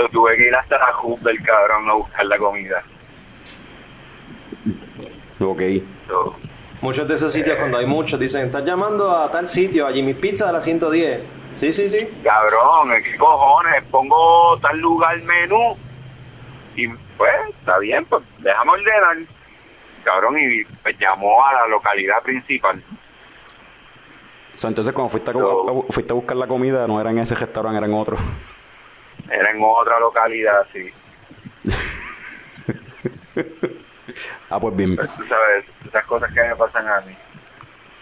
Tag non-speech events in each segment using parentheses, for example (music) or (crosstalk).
So, tuve que ir hasta la hub del cabrón a buscar la comida. Ok. So, Muchos de esos sitios, cuando hay muchos, dicen, estás llamando a tal sitio, a Jimmy Pizza de la 110. Sí, sí, sí. cabrón, ¿qué cojones? Pongo tal lugar menú y pues, está bien, pues déjame ordenar. Cabrón, y pues, llamó a la localidad principal. So, entonces, cuando fuiste a, So- a- fuiste a buscar la comida, no era en ese restaurante, era en otro. Era en otra localidad, sí. (laughs) Ah, pues bien. Tú sabes, esas cosas que me pasan a mí.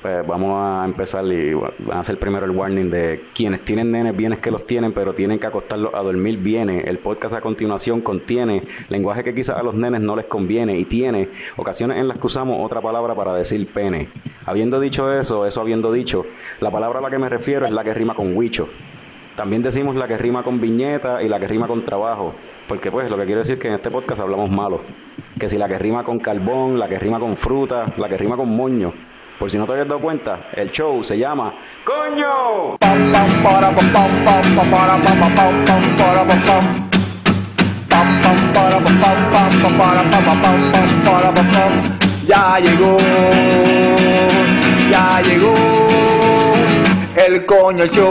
Pues vamos a empezar y van a hacer primero el warning de quienes tienen nenes, bienes que los tienen, pero tienen que acostarlos a dormir, viene. El podcast a continuación contiene lenguaje que quizás a los nenes no les conviene y tiene ocasiones en las que usamos otra palabra para decir pene. Habiendo dicho eso, eso habiendo dicho, la palabra a la que me refiero es la que rima con huicho. También decimos la que rima con viñeta y la que rima con trabajo, porque pues lo que quiero decir es que en este podcast hablamos malo. Que si la que rima con carbón, la que rima con fruta, la que rima con moño. Por si no te habías dado cuenta, el show se llama ¡Coño! ya llegó ya llegó el coño show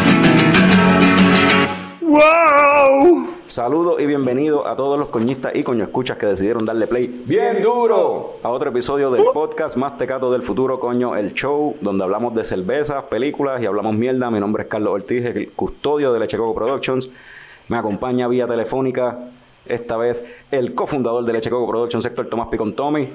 wow Saludos y bienvenidos a todos los coñistas y coño escuchas que decidieron darle play bien duro a otro episodio del podcast más tecato del futuro, coño, el show, donde hablamos de cervezas, películas y hablamos mierda. Mi nombre es Carlos Ortiz, el custodio de Lechecoco Productions. Me acompaña vía telefónica, esta vez el cofundador de Lechecoco Productions, Héctor Tomás Picon Tommy.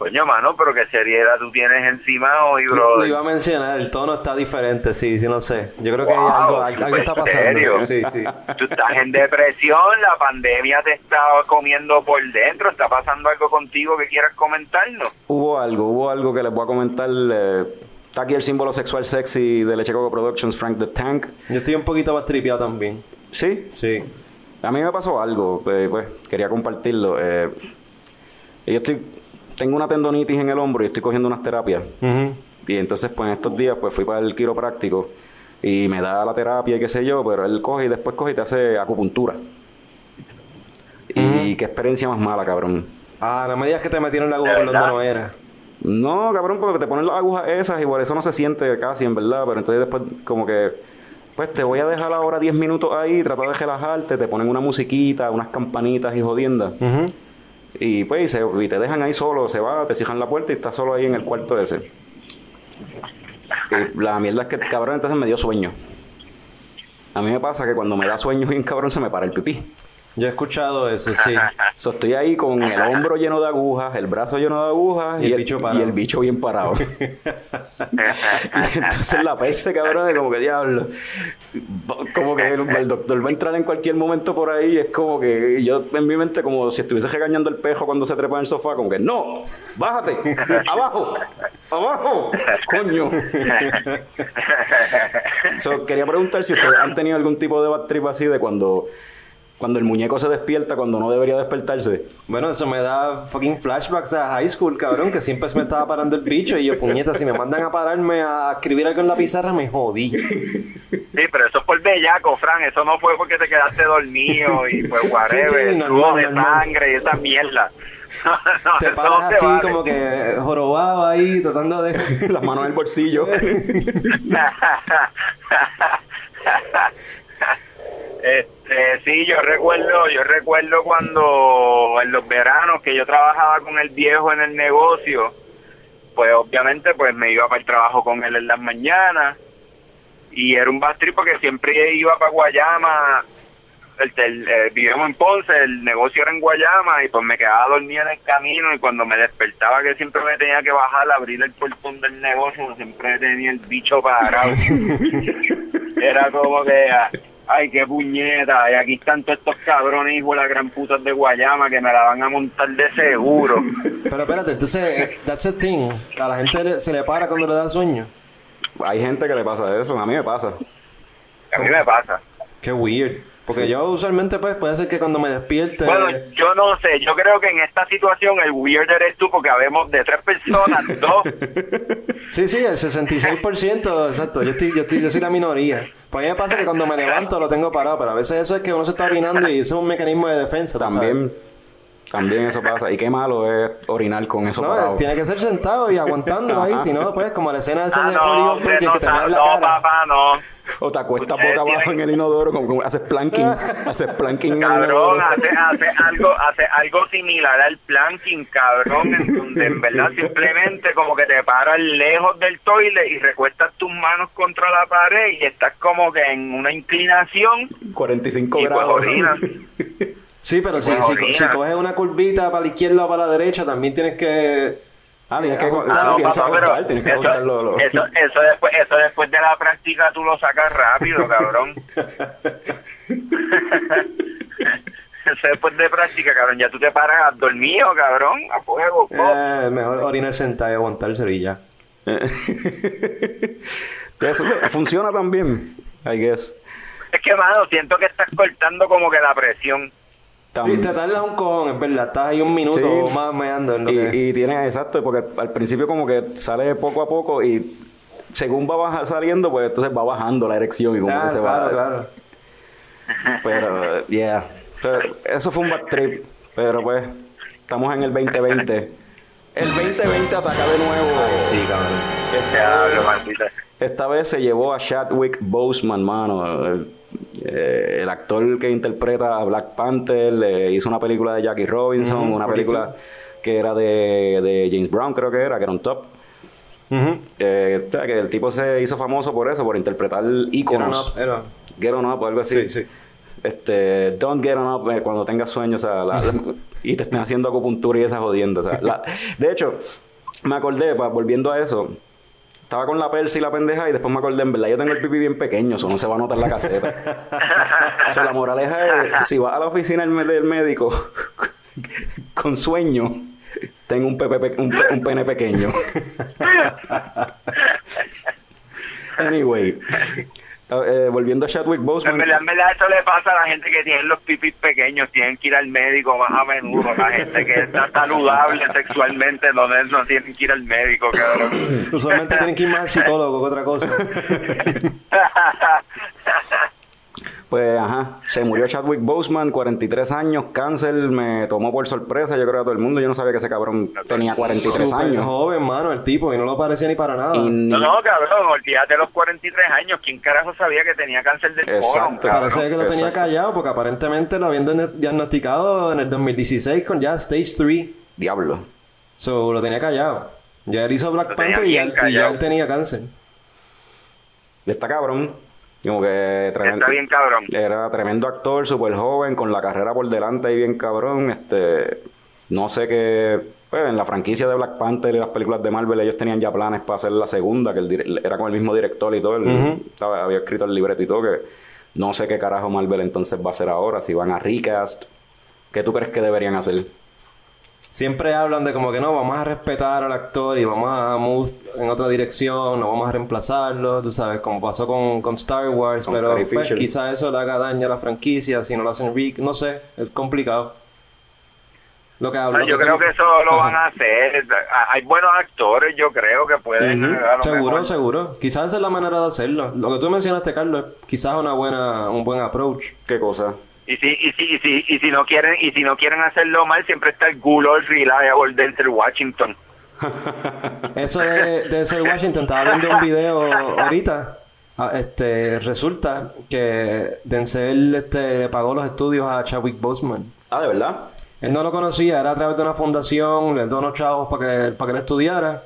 Coño, mano, pero qué seriedad tú tienes encima hoy, bro. Lo iba a mencionar, el tono está diferente, sí, sí, no sé. Yo creo que Wow, hay algo, algo, está ¿en pasando. serio? Sí, sí. Tú estás en depresión, la pandemia te está comiendo por dentro, está pasando algo contigo que quieras comentarnos. Hubo algo, hubo algo que les voy a comentar. eh, está aquí el símbolo sexual sexy de Lechecoco Productions, Frank the Tank. Yo estoy un poquito más tripeado también. ¿Sí? Sí. A mí me pasó algo, pues, pues, quería compartirlo. Eh, yo estoy, tengo una tendonitis en el hombro y estoy cogiendo unas terapias. Y entonces, pues en estos días, pues fui para el quiropráctico y me da la terapia y qué sé yo, pero él coge y después coge y te hace acupuntura. Y qué experiencia más mala, cabrón. Ah, no me digas que te metieron la aguja por donde no era. No, cabrón, porque te ponen las agujas esas y por eso no se siente casi, en verdad. Pero entonces después, como que, pues te voy a dejar ahora 10 minutos ahí, trata de relajarte, te ponen una musiquita, unas campanitas y jodiendas. Ujú. Y pues y y te dejan ahí solo, se va, te cierran la puerta y estás solo ahí en el cuarto ese. Y la mierda es que cabrón entonces me dio sueño. A mí me pasa que cuando me da sueño bien cabrón se me para el pipí. Yo he escuchado eso, sí. So, estoy ahí con el hombro lleno de agujas, el brazo lleno de agujas Y el bicho parado. y el bicho bien parado. (laughs) y entonces la peste, cabrón, de como que diablo. Como que el, el doctor va a entrar en cualquier momento por ahí. Es como que yo en mi mente, como si estuviese regañando el pejo cuando se trepa en el sofá, como que no, bájate, abajo, abajo, coño. So, quería preguntar si ustedes han tenido algún tipo de bad trip así de cuando. Cuando el muñeco se despierta cuando no debería despertarse. Bueno, eso me da fucking flashbacks a high school, cabrón, que siempre se me estaba parando el bicho y yo, puñeta, si me mandan a pararme a escribir algo en la pizarra, me jodí. Sí, pero eso es por bellaco, Fran, eso no fue porque te quedaste dormido y pues whatever, Sí, sí, normal, de sangre y esa mierda. (laughs) No, Te paras no así vale. como que jorobado ahí, tratando de... (laughs) Las manos en el bolsillo. (laughs) Este, sí, yo recuerdo, yo recuerdo cuando en los veranos que yo trabajaba con el viejo en el negocio, pues obviamente pues me iba para el trabajo con él en las mañanas y era un bastri porque siempre iba para Guayama, el, el- eh, vivíamos en Ponce, el negocio era en Guayama y pues me quedaba dormido en el camino y cuando me despertaba que siempre me tenía que bajar abrir el portón del negocio, siempre tenía el bicho parado. (laughs) era como que a, ay, qué puñeta, y aquí están todos estos cabrones, hijo de la gran puta de Guayama, que me la van a montar de seguro. (laughs) Pero espérate, entonces, eh, that's a thing. A la gente le- se le para cuando le da sueño. Hay gente que le pasa eso, a mí me pasa. A mí me pasa. Qué weird. Porque yo usualmente, pues, puede ser que cuando me despierte. Bueno, yo no sé, yo creo que en esta situación el weird eres tú porque habemos de tres personas, (laughs) dos. Sí, sí, el 66%, exacto. Yo, estoy, yo, estoy, yo soy la minoría. Pues a mí me pasa que cuando me levanto lo tengo parado, pero a veces eso es que uno se está orinando y eso es un mecanismo de defensa. También, también eso pasa. Y qué malo es orinar con eso parado. No, tiene que ser sentado y aguantando ahí, si no, pues como la escena esa Ah, de no, Virgin no, que te en la no, cara. papá, no. O te acuestas Ustedes boca abajo en el inodoro, como, como haces planking. (laughs) haces planking en el Cabrón, inodoro. hace, hace algo, hace algo similar al planking, cabrón, en donde en verdad simplemente como que te paras lejos del toilet y recuestas tus manos contra la pared y estás como que en una inclinación 45 y pues grados. orinas. (laughs) Sí, pero si, si, orina. si coges una curvita para la izquierda o para la derecha, también tienes que... Ah, tienes que, Ah, no, papá, tienes eso, lo- eso, eso después, eso después de la práctica tú lo sacas rápido, cabrón. (laughs) eso después de práctica, cabrón, ya tú te paras dormido, cabrón, a fuego. Eh, mejor orinar sentado y aguantarse y ya. (laughs) Eso funciona también, I guess. Es que, mano, siento que estás cortando como que la presión. Tam- Sí, te tardas un cojón, es verdad. Estás ahí un minuto Sí. o más meando en lo que... y, y tiene, exacto, porque al principio como que sale poco a poco y según va baja- saliendo, pues entonces va bajando la erección y como que se claro, va. claro. Pero, yeah. Pero eso fue un bad trip. Pero pues, estamos en el 2020. El 2020 ataca de nuevo. Sí, cabrón. Esta, maldita. esta vez se llevó a Chadwick Boseman, mano. El, eh, el actor que interpreta a Black Panther eh, hizo una película de Jackie Robinson, una 42. película que era de, de James Brown, creo que era, que era un top. Eh, o sea, que el tipo se hizo famoso por eso, por interpretar íconos. Era- Get on up o algo así. Sí, sí. Este, don't get on up eh, cuando tengas sueños, o sea, la- la- (laughs) y te estén haciendo acupuntura y esas jodiendo, o sea, la- de hecho, me acordé, pa- volviendo a eso, estaba con la persa y la pendeja y después me acordé, en verdad, yo tengo el pipí bien pequeño, eso no se va a notar en la caseta. (laughs) la moraleja es, si vas a la oficina del, médico (laughs) con sueño, tengo un, pepe pe- un, un pene pequeño. (laughs) anyway, eh, volviendo a Chadwick En Boseman. verdad, en verdad, eso le pasa a la gente que tiene los pipis pequeños, tienen que ir al médico más a menudo. La gente que está saludable sexualmente no, no tienen que ir al médico, cabrón. Usualmente tienen que ir más al psicólogo que otra cosa. (laughs) Pues, ajá, se murió Chadwick Boseman, 43 años, cáncer, me tomó por sorpresa, yo creo a todo el mundo, yo no sabía que ese cabrón tenía 43 Súper años. joven, mano, el tipo, y no lo parecía ni para nada. Y No, no, cabrón, olvídate de los 43 años. ¿Quién carajo sabía que tenía cáncer del Exacto. Parece que lo tenía Exacto. callado porque aparentemente lo habían diagn- diagnosticado en el 2016 con ya Stage 3. Diablo. So, lo tenía callado. Ya él hizo Black Lo Panther y ya, y ya él tenía cáncer. Y está cabrón. Como que tremendo. Está bien, cabrón. Era tremendo actor, súper joven, con la carrera por delante y bien cabrón. Este, no sé qué. Pues en la franquicia de Black Panther y las películas de Marvel, ellos tenían ya planes para hacer la segunda, que el era con el mismo director y todo. estaba- había escrito el libreto y todo. Que no sé qué carajo Marvel entonces va a hacer ahora. Si van a recast, ¿qué tú crees que deberían hacer? Siempre hablan de como que no, vamos a respetar al actor y vamos a move en otra dirección, no vamos a reemplazarlo, tú sabes, como pasó con, con Star Wars, Con pero pues, quizá eso le haga daño a la franquicia si no lo hacen Rick, no sé, es complicado. Lo que hablo. Yo que creo que eso lo Ajá. van a hacer. Hay buenos actores, yo creo que pueden. Lo Seguro, mejor- seguro. Quizás esa es la manera de hacerlo. Lo que tú mencionaste, Carlos, quizás una buena, un buen approach. ¿Qué cosa? Y si, y si, y si, y si no quieren, y si no quieren hacerlo mal, siempre está el Old Reliable Denzel Washington. (laughs) Eso de, de ser Washington, estaba viendo un video ahorita. Ah, Este, resulta que Denzel este, le pagó los estudios a Chadwick Boseman. Ah, ¿de verdad? Él no lo conocía, era a través de una fundación, le unos chavos para que, para que él estudiara.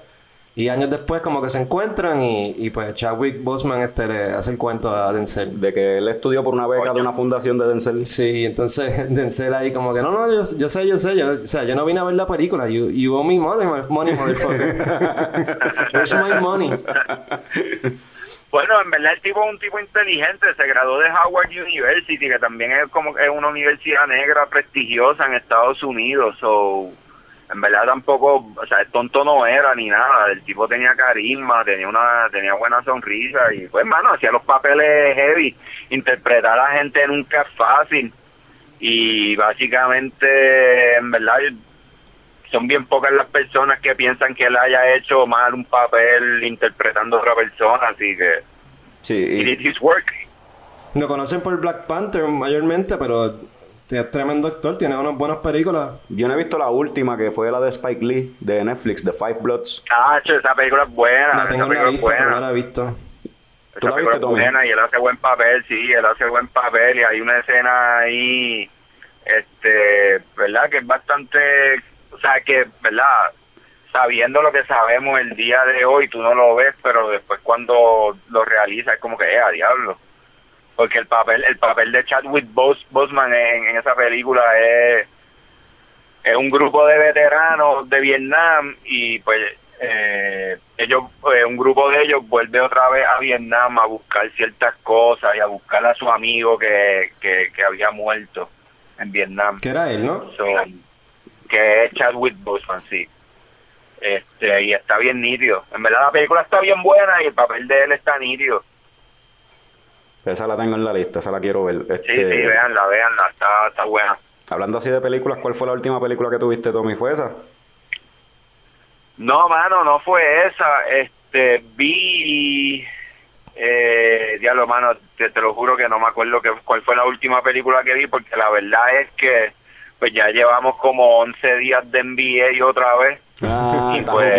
Y años después como que se encuentran y, y pues Chadwick Boseman este, le hace el cuento a Denzel. De que él estudió por una beca de una fundación de Denzel. Sí, entonces (laughs) Denzel ahí como que no, no, yo, yo sé, yo sé, yo, o sea, yo no vine a ver la película, you, you owe me money, money motherfucker. (laughs) Where's my money? Bueno, en verdad el tipo es un tipo inteligente, se graduó de Howard University, que también es como es una universidad negra prestigiosa en Estados Unidos, o en verdad tampoco, o sea, tonto no era ni nada, el tipo tenía carisma, tenía una tenía buena sonrisa y pues mano, hacía los papeles heavy, interpretar a la gente nunca es fácil y básicamente en verdad son bien pocas las personas que piensan que él haya hecho mal un papel interpretando a otra persona, así que Sí, he y- did his work. Lo conocen por Black Panther mayormente, pero es tremendo actor, tiene unas buenas películas. yo no he visto la última que fue la de Spike Lee de Netflix, The Five Bloods. Ah, esa película es buena, La tengo en la lista, pero no buena. la he visto. ¿Tú Esa la película viste, es Tommy? buena y él hace buen papel, sí, él hace buen papel y hay una escena ahí, este, ¿verdad? Que es bastante, o sea, que, ¿verdad? Sabiendo lo que sabemos el día de hoy, tú no lo ves, pero después cuando lo realizas es como que, eh, a diablo. Porque el papel, el papel de Chadwick Bos Boseman en, en esa película es, es un grupo de veteranos de Vietnam y pues eh, ellos eh, un grupo de ellos vuelve otra vez a Vietnam a buscar ciertas cosas y a buscar a su amigo que, que, que había muerto en Vietnam. Que era él, ¿no? So, que es Chadwick Boseman sí. Este y está bien nítido. En verdad la película está bien buena y el papel de él está nítido Esa la tengo en la lista, esa la quiero ver. sí Este, sí véanla véanla está, está buena Hablando así de películas, ¿cuál fue la última película que tuviste, Tommy? ¿Fue esa? No, mano, no fue esa. Este, vi. Eh, diablo, mano, te, te lo juro que no me acuerdo que, cuál fue la última película que vi, porque la verdad es que pues ya llevamos como 11 días de NBA otra vez. Ah, (laughs) Y está pues.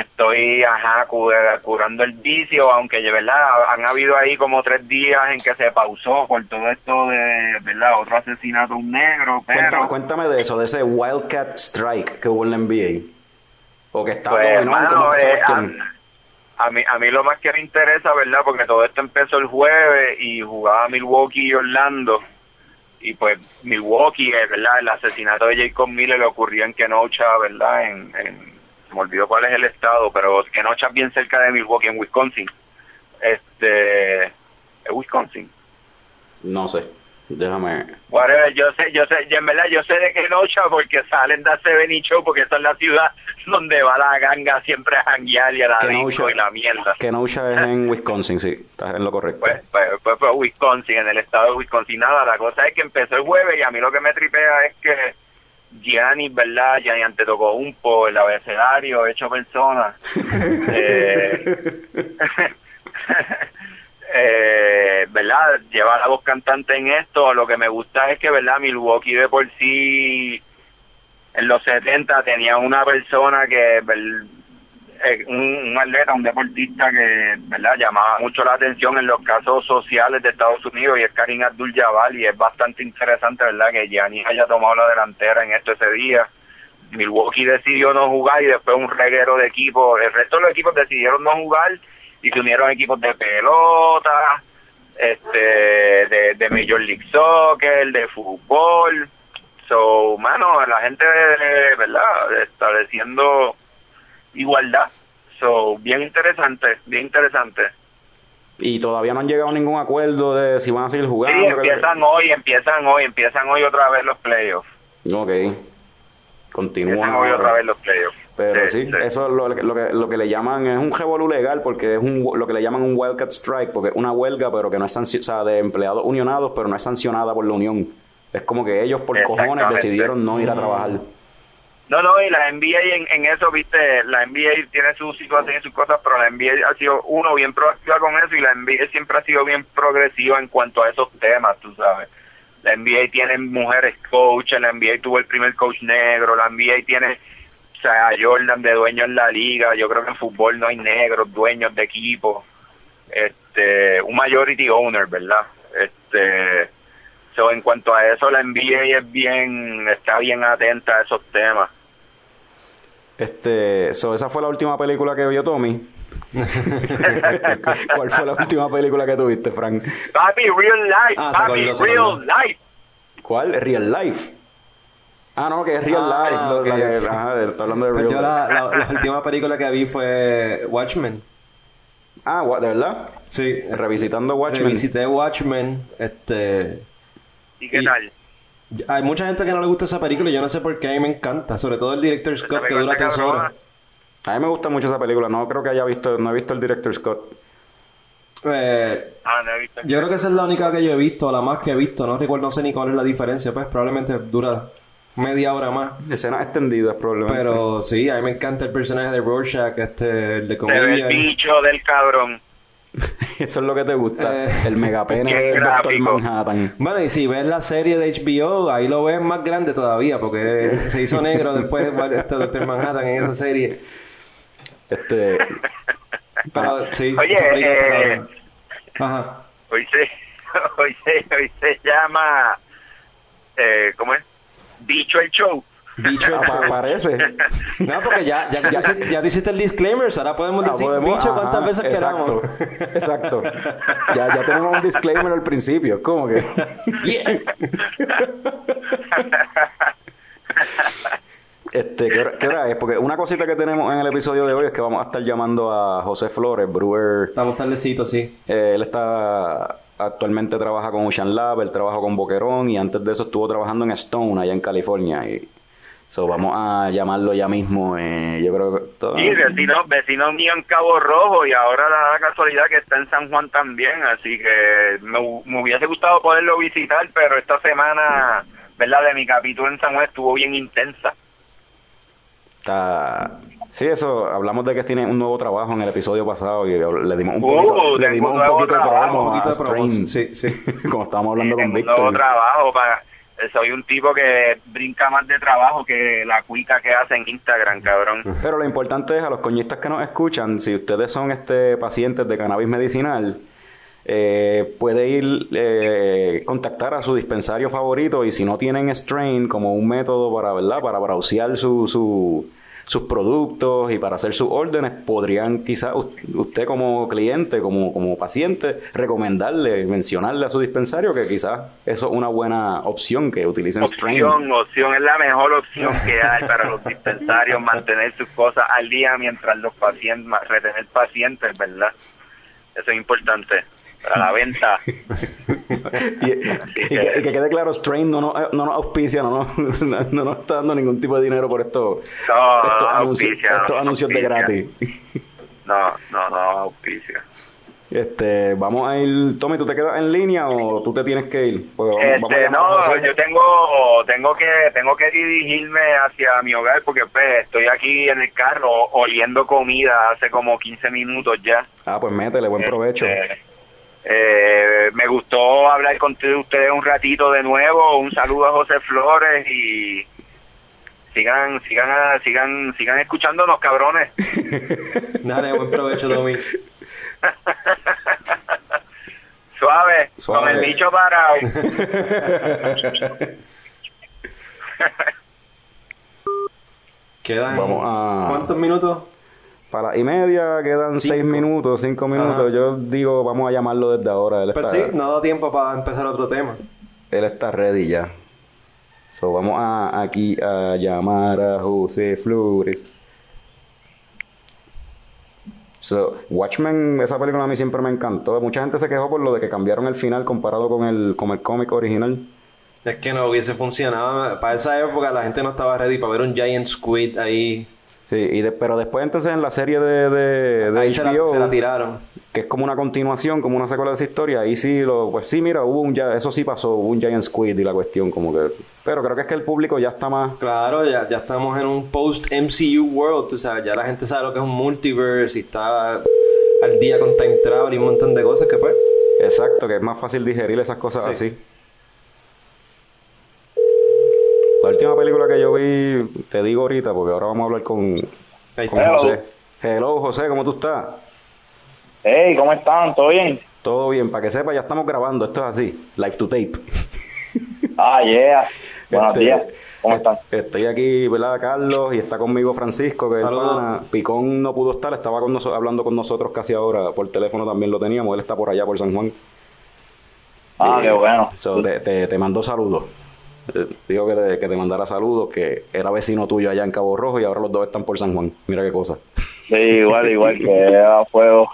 Estoy, ajá, cu- curando el vicio, aunque verdad han habido ahí como tres días en que se pausó por todo esto de, ¿verdad? Otro asesinato un negro, pero... Cuéntame, cuéntame de eso, de ese Wildcat Strike que hubo en la NBA. O que estaba Pues, dominado, mano, ¿cómo está eh, cuestión? a, a mí, a mí lo más que me interesa, ¿verdad? Porque todo esto empezó el jueves y jugaba Milwaukee y Orlando. Y pues Milwaukee, eh, ¿verdad? El asesinato de Jacob Miller le ocurrió en Kenosha, ¿verdad? En, en, se me olvidó cuál es el estado, pero Kenosha es bien cerca de Milwaukee, en Wisconsin. Este, ¿es Wisconsin? No sé, déjame... Whatever, yo sé, yo sé, en verdad yo sé de Kenosha porque salen de Seven y Show porque esa es la ciudad donde va la ganga siempre a janguear y a la y la mierda. Kenosha es en Wisconsin, sí, estás en lo correcto. Pues, pues, pues, pues, Wisconsin, en el estado de Wisconsin. Nada, la cosa es que empezó el jueves y a mí lo que me tripea es que Gianni, ¿verdad? Gianni Antetokounmpo, el abecedario, hecho persona. (laughs) eh, (laughs) eh, ¿verdad? Lleva la voz cantante en esto. Lo que me gusta es que, ¿verdad? Milwaukee de por sí, en los 70 tenía una persona que, eh, un, un atleta, un deportista que, ¿verdad? Llamaba mucho la atención en los casos sociales de Estados Unidos y es Karim Abdul-Jabbar y es bastante interesante, ¿verdad? Que Giannis haya tomado la delantera en esto ese día. Milwaukee decidió no jugar y después un reguero de equipos, el resto de los equipos decidieron no jugar y se unieron equipos de pelota, este, de, de Major League Soccer, de fútbol. So, mano, la gente, ¿verdad? Estableciendo igualdad. So, bien interesante, bien interesante. Y todavía no han llegado a ningún acuerdo de si van a seguir jugando. Sí, empiezan hoy, empiezan hoy, empiezan hoy otra vez los playoffs. Ok. Continúan. Hoy otra vez los playoffs. Pero sí, sí. eso es lo, lo que, lo que le llaman, es un revolú legal porque es un, lo que le llaman un Wildcat Strike, porque es una huelga, pero que no es sancio- o sea, de empleados unionados, pero no es sancionada por la unión. Es como que ellos por cojones decidieron no ir a trabajar. No, no, y la NBA en, en eso, viste, la NBA tiene sus situaciones y sus cosas, pero la NBA ha sido, uno, bien proactiva con eso y la NBA siempre ha sido bien progresiva en cuanto a esos temas, tú sabes. La NBA tiene mujeres coaches, la NBA tuvo el primer coach negro, la NBA tiene, o sea, Jordan de dueño en la liga, yo creo que en fútbol no hay negros, dueños de equipo, este, un majority owner, ¿verdad? Este, so, en cuanto a eso, la NBA es bien, está bien atenta a esos temas. Este, so, esa fue la última película que vio Tommy. (laughs) ¿Cuál fue la última película que tuviste, Frank? Papi, real life, Ah, papi, acordó, real life. ¿Cuál? Real Life. Ah, no, que es Real Ah, Life. lo- la ajá, está hablando de Pues Real yo Life. la, la, la última película que vi fue Watchmen. Ah, ¿de verdad? Sí. Revisitando Watchmen. Revisité Watchmen. Este. ¿Y qué Y- tal? Hay mucha gente que no le gusta esa película y yo no sé por qué a mí me encanta. Sobre todo el director Scott que dura tres horas. A mí me gusta mucho esa película. No creo que haya visto, no he visto el director Scott. Eh, Ah, no he visto. yo creo que esa es la única que yo he visto, la más que he visto. No recuerdo, no sé ni cuál es la diferencia. Pues probablemente dura media hora más. Escenas extendidas, probablemente. Pero sí, a mí me encanta el personaje de Rorschach, este, el de comedia. bicho del cabrón. (laughs) Eso es lo que te gusta. Eh. El megapene (laughs) del Doctor gráfico. Manhattan. Bueno, y si ves la serie de HBO, ahí lo ves más grande todavía, porque (laughs) se hizo negro después este Doctor Manhattan en esa serie. Este. Pero sí, Oye, eh. Ajá. Hoy se, hoy se, hoy se llama, eh, ¿cómo es? Bicho el show. Bicho Ah, pa- parece. No, porque ya, ya, ya, ya tú hiciste el disclaimer, ahora podemos Ah, decir podemos- bicho ajá, cuántas veces exacto, queramos. Exacto. Ya, ya tenemos un disclaimer al principio. ¿Cómo que? Este, ¿qué hora, qué hora es? Porque una cosita que tenemos en el episodio de hoy es que vamos a estar llamando a José Flores, brewer. Estamos tardecito, sí. Eh, él está actualmente trabaja con Ocean Lab, él trabaja con Boquerón y antes de eso estuvo trabajando en Stone allá en California. Y so, vamos a llamarlo ya mismo. eh, yo creo que todo- Sí, vecino, vecino mío en Cabo Rojo y ahora da la casualidad que está en San Juan también, así que me, hu- me hubiese gustado poderlo visitar, pero esta semana, ¿verdad? De mi capítulo en San Juan estuvo bien intensa. Está... Sí, eso, hablamos de que tiene un nuevo trabajo en el episodio pasado y le dimos un Uh, poquito, le dimos un poquito de trabajo, promo un poquito a de promo, sí, sí. (laughs) Como estábamos hablando con Tengo un nuevo Víctor. trabajo para... Soy un tipo que brinca más de trabajo que la cuica que hace en Instagram, cabrón. Pero lo importante es a los coñistas que nos escuchan, si ustedes son este pacientes de cannabis medicinal, eh, puede ir eh, contactar a su dispensario favorito y si no tienen strain como un método para verdad para browsear su, su- sus productos y para hacer sus órdenes podrían quizás usted como cliente como, como paciente recomendarle mencionarle a su dispensario que quizás eso es una buena opción que utilicen strain Opción, opción es la mejor opción que hay para los dispensarios mantener sus cosas al día mientras los pacientes, retener pacientes, ¿verdad? Eso es importante para la venta. (laughs) y, y que, y que quede claro, Strain no nos, no nos auspicia, no nos, (laughs) no nos está dando ningún tipo de dinero por esto, No, estos, no anuncios, auspicia, no estos anuncios de auspicia. gratis. No, no, no, auspicio. Este, vamos a ir, Tommy, ¿tú te quedas en línea o tú te tienes que ir? Pues vamos- vamos a Este, a no, yo tengo, tengo que, tengo que dirigirme hacia mi hogar porque pues, estoy aquí en el carro oliendo comida hace como 15 minutos ya. Ah, pues métele, buen provecho. Este, eh, me gustó hablar con ustedes un ratito de nuevo. Un saludo a José Flores y sigan, sigan, a- sigan, sigan escuchándonos, cabrones. (laughs) Dale, buen provecho, Tommy. Suave, (laughs) Suave. con el bicho parado. (laughs) Quedan. Vamos a- ¿Cuántos minutos? Para la y media quedan Cinco. seis minutos, cinco minutos. Ajá. Yo digo, vamos a llamarlo desde ahora. Él Pues está, sí, no da tiempo para empezar otro tema. él está ready ya. So, vamos a, aquí a llamar a José Flores. So, Watchmen, esa película a mí siempre me encantó. Mucha gente se quejó por lo de que cambiaron el final comparado con el, con el cómic original. Es que no hubiese funcionado. Para esa época la gente no estaba ready para ver un Giant Squid ahí. Sí, y de- pero después entonces en la serie de, de, de ahí se la, se la tiraron. que es como una continuación, como una secuela de esa historia, ahí sí lo, pues sí, mira, hubo un ya, eso sí pasó, hubo un Giant Squid y la cuestión como que, pero creo que es que el público ya está más, Claro, ya, ya estamos en un post-MCU world. Tú sabes, ya la gente sabe lo que es un multiverse y está al día con time travel y un montón de cosas que pues. exacto, que es más fácil digerir esas cosas Sí. así. La última película que yo vi, te digo ahorita, porque ahora vamos a hablar con. José. Hello, José, ¿cómo tú estás? Hey, ¿cómo están? ¿Todo bien? Todo bien, para que sepa, ya estamos grabando, esto es así, live to tape. Ah, yeah. Buenos Este, días. ¿Cómo est- están? Estoy aquí, ¿verdad? Carlos, y está conmigo Francisco, que pana. Picón no pudo estar, estaba con noso- hablando con nosotros casi ahora, por teléfono también lo teníamos, él está por allá, por San Juan. Ah, qué bueno. So, te, te, te mandó saludos. Eh, Dijo que te, que te mandara saludos, que era vecino tuyo allá en Cabo Rojo y ahora los dos están por San Juan. Mira qué cosa. Sí, igual, igual que (laughs) (laughs) a fuego.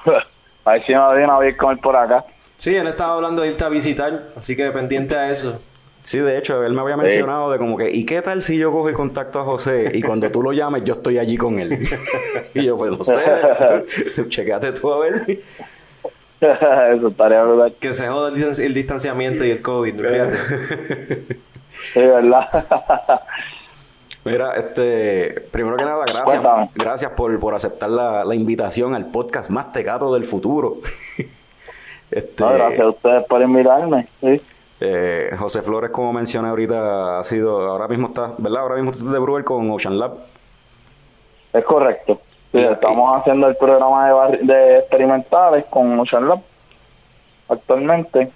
A ver si no viene a ver con él por acá. Sí, él estaba hablando de irte a visitar, así que pendiente a eso. Sí, de hecho, él me había mencionado de como que, ¿y qué tal si yo cojo y contacto a José y cuando tú lo llames yo estoy allí con él? (laughs) y yo, pues no sé, chequeate tú a ver. Eso estaría brutal. Que se joda el, distan- el distanciamiento y el COVID, fíjate. (laughs) Sí, ¿verdad? Mira, este, primero que nada, gracias. Cuéntame. Gracias por, por aceptar la, la invitación al podcast más tecato del futuro. (laughs) este, No, gracias a ustedes por invitarme. Sí. eh, José Flores, como mencioné ahorita, ha sido, ahora mismo está, ¿verdad? Ahora mismo está de Brewer con Ocean Lab. Es correcto. Sí, Y- estamos haciendo el programa de, de experimentales con Ocean Lab actualmente.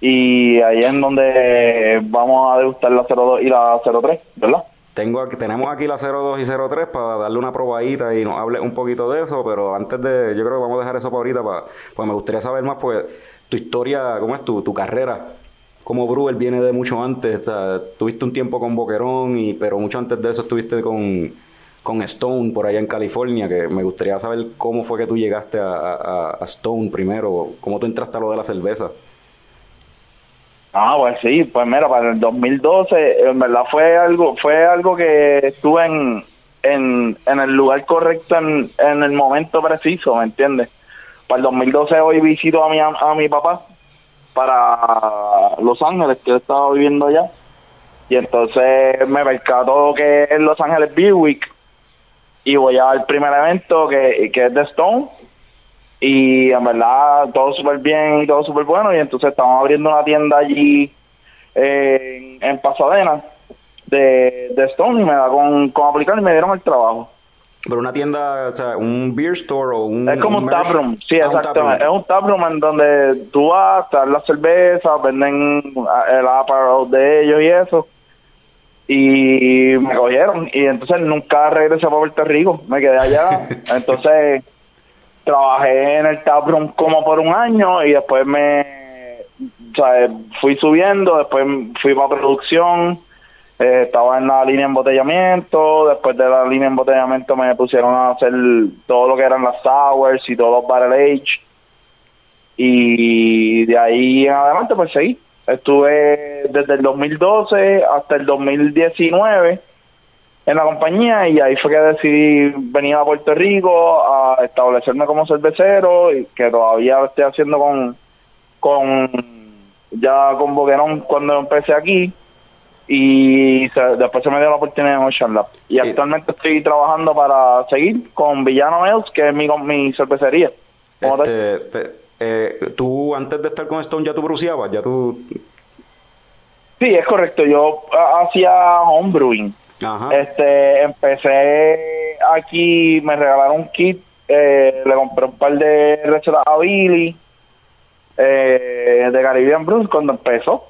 Y ahí es donde vamos a degustar la 02 y la 03, ¿verdad? Tengo tenemos aquí la 02 y 03 para darle una probadita y nos hable un poquito de eso, pero antes de, yo creo que vamos a dejar eso para ahorita, para, pues me gustaría saber más, pues, tu historia, ¿cómo es tu, tu carrera? Como Brewer viene de mucho antes, o sea, tuviste un tiempo con Boquerón, y, pero mucho antes de eso estuviste con, con Stone por allá en California, que me gustaría saber cómo fue que tú llegaste a, a- a Stone primero, cómo tú entraste a lo de la cerveza. Ah, pues sí, pues mira, para el 2012, en verdad fue algo, fue algo que estuve en, en, en el lugar correcto en, en el momento preciso, ¿me entiendes? Para el 2012 hoy visito a mi, a mi papá para Los Ángeles, que él estaba viviendo allá. Y entonces me percató que es Los Ángeles Beer Week y voy al primer evento que, que es de Stone y en verdad todo súper bien y todo súper bueno y entonces estamos abriendo una tienda allí eh, en, en Pasadena de, de Stone y me da con, con aplicar y me dieron el trabajo. Pero una tienda, o sea, un beer store o un... Es como un merch- taproom, sí, Ah, un exactamente. Es un taproom en donde tú vas, te dan la cerveza, venden el apparel de ellos y eso. Y me cogieron. Y entonces nunca regresé para Puerto Rico. Me quedé allá. (laughs) entonces trabajé en el taproom como por un año y después me o sea, fui subiendo, después fui para producción, eh, estaba en la línea de embotellamiento, después de la línea de embotellamiento me pusieron a hacer todo lo que eran las sours y todos los barrel age y de ahí en adelante pues seguí. Estuve desde el 2012 hasta el 2019 en la compañía y ahí fue que decidí venir a Puerto Rico a establecerme como cervecero y que todavía estoy haciendo con con ya con Boquerón cuando empecé aquí y se- después se me dio la oportunidad en Ocean Lab y actualmente estoy trabajando para seguir con Villano Mills que es mi, mi cervecería. Este, te- eh, tú antes de estar con Stone ya tú bruciabas, ya tú... Sí, es correcto. Yo ah, hacía homebrewing. Ajá. Este, empecé aquí, me regalaron un kit, eh, le compré un par de recetas a Billy eh, de Caribbean Brews cuando empezó.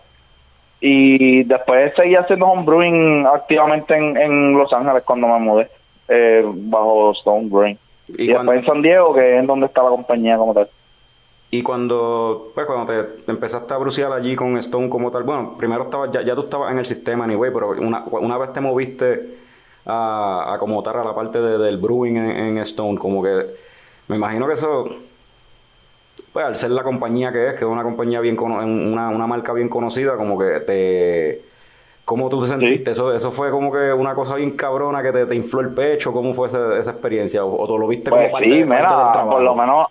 Y después seguí haciendo homebrewing activamente en, en Los Ángeles cuando me mudé, eh, bajo Stone Brewing. Y Y, después en San Diego, que es donde está la compañía como tal. Y cuando, pues cuando te empezaste a bruciar allí con Stone como tal, bueno, primero estabas, ya, ya tú estabas en el sistema anyway, pero una, una vez te moviste a, a como tal a la parte de- del brewing en, en Stone, como que me imagino que eso, pues al ser la compañía que es, que es una compañía bien, cono- una, una marca bien conocida, como que te... ¿Cómo tú te sentiste? Eso, eso fue como que una cosa bien cabrona que te, te infló el pecho. ¿Cómo fue esa, esa experiencia? ¿O, o tú lo viste Pues como parte, sí, parte mira, del trabajo? por lo menos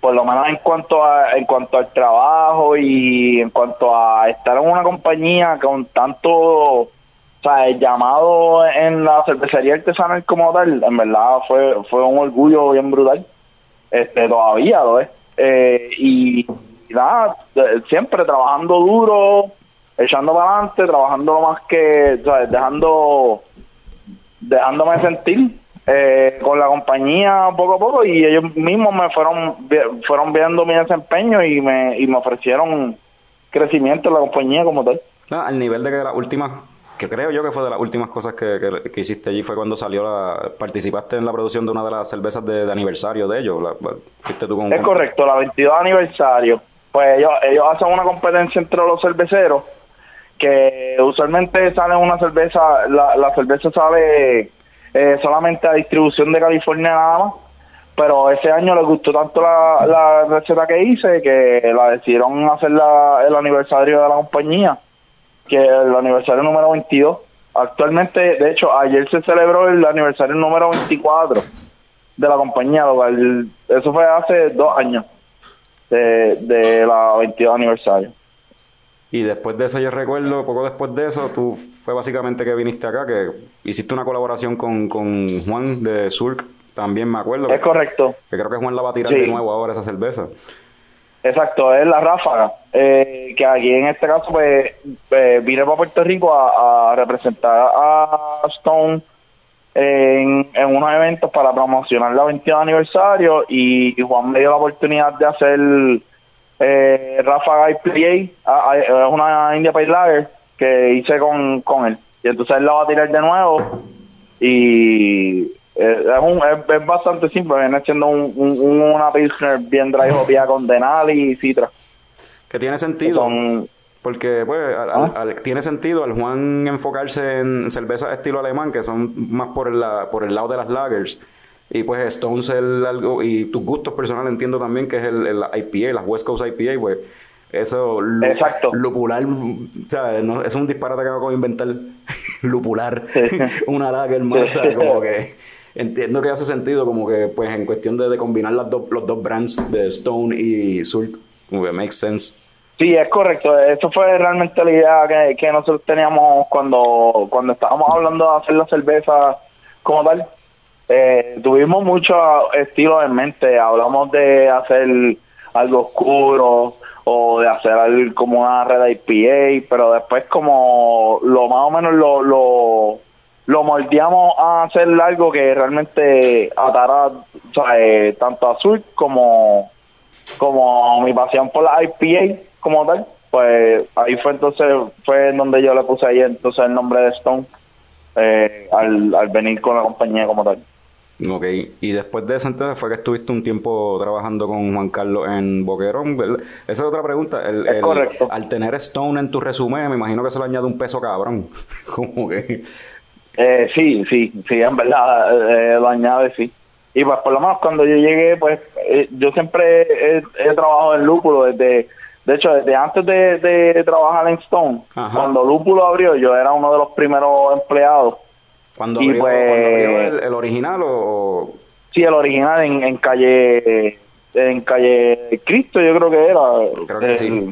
por lo menos en cuanto a en cuanto al trabajo y en cuanto a estar en una compañía con tanto o el llamado en la cervecería artesanal como tal, en verdad fue fue un orgullo bien brutal. Este todavía lo es. Eh, y, nada, eh, siempre trabajando duro, echando para adelante, trabajando más que, ¿sabes? dejando dejándome sentir eh, con la compañía poco a poco y ellos mismos me fueron fueron viendo mi desempeño y me y me ofrecieron crecimiento en la compañía como tal. Ah, al nivel de que las últimas, que creo yo que fue de las últimas cosas que, que- que hiciste allí fue cuando salió la, participaste en la producción de una de las cervezas de, de aniversario de ellos. La, fuiste tú con, Es correcto, la 22 aniversario. Pues ellos, ellos hacen una competencia entre los cerveceros que usualmente sale una cerveza, la, la cerveza sale eh, solamente a distribución de California nada más, pero ese año les gustó tanto la, la receta que hice que la decidieron hacer la, el aniversario de la compañía, que el aniversario número 22. Actualmente, de hecho, ayer se celebró el aniversario número 24 de la compañía, eso fue hace dos años de, de la 22 aniversario. Y después de eso, yo recuerdo, poco después de eso, tú fue básicamente que viniste acá, que hiciste una colaboración con, con Juan de Surk, también me acuerdo. Es correcto. Que creo que Juan la va a tirar Sí. de nuevo ahora esa cerveza. Exacto, es la ráfaga. Eh, que aquí en este caso, pues, eh, vine para Puerto Rico a, a representar a Stone en, en unos eventos para promocionar la 22 aniversario y Juan me dio la oportunidad de hacer eh, Ráfaga IPA, ah, ah, es una India Pale Lager que hice con, con él. Y entonces él la va a tirar de nuevo y eh, es, un, es, es bastante simple, viene siendo un, un- una Pilsner bien dry hoppia con Denali y Citra. Que tiene sentido. son- Porque, pues, al- ¿Ah? al- al- tiene sentido al Juan enfocarse en cervezas estilo alemán, que son más por el, la- por el lado de las lagers. Y pues Stones el algo, y tus gustos personales entiendo también que es el, el IPA, las West Coast IPA, pues eso Exacto. lupular, o sea, no- es un disparate que acabo de inventar, (laughs) lupular, Sí. (laughs) una lager más, sea, como que entiendo que hace sentido como que pues en cuestión de, de combinar las dos, los dos brands de Stone y Surk, como que makes sense. Sí, es correcto. Eso fue realmente la idea que, que nosotros teníamos cuando, cuando estábamos hablando de hacer la cerveza como tal. Eh, tuvimos muchos estilos en mente. Hablamos de hacer algo oscuro o de hacer algo como una red IPA, pero después como lo más o menos lo, lo, lo moldeamos a hacer algo que realmente atara o sea, tanto a Sur como como mi pasión por la IPA como tal, pues ahí fue entonces, fue donde yo le puse ahí entonces el nombre de Stone eh, al, al venir con la compañía como tal. Ok, y después de eso entonces fue que estuviste un tiempo trabajando con Juan Carlos en Boquerón, ¿verdad? Esa es otra pregunta. El, Es el- correcto. Al tener Stone en tu resumen, me imagino que se le añade un peso cabrón. (laughs) Como que... Eh, sí, sí, sí, en verdad eh, lo añade, sí. Y pues por lo menos cuando yo llegué, pues eh, yo siempre he, he trabajado en lúpulo desde, de hecho, desde antes de, de trabajar en Stone, Ajá. cuando lúpulo abrió, yo era uno de los primeros empleados. Cuando abrió, pues- cuando abrió el, el original o... Sí, el original en, en calle en calle Cristo, yo creo que era. Creo que El- sí.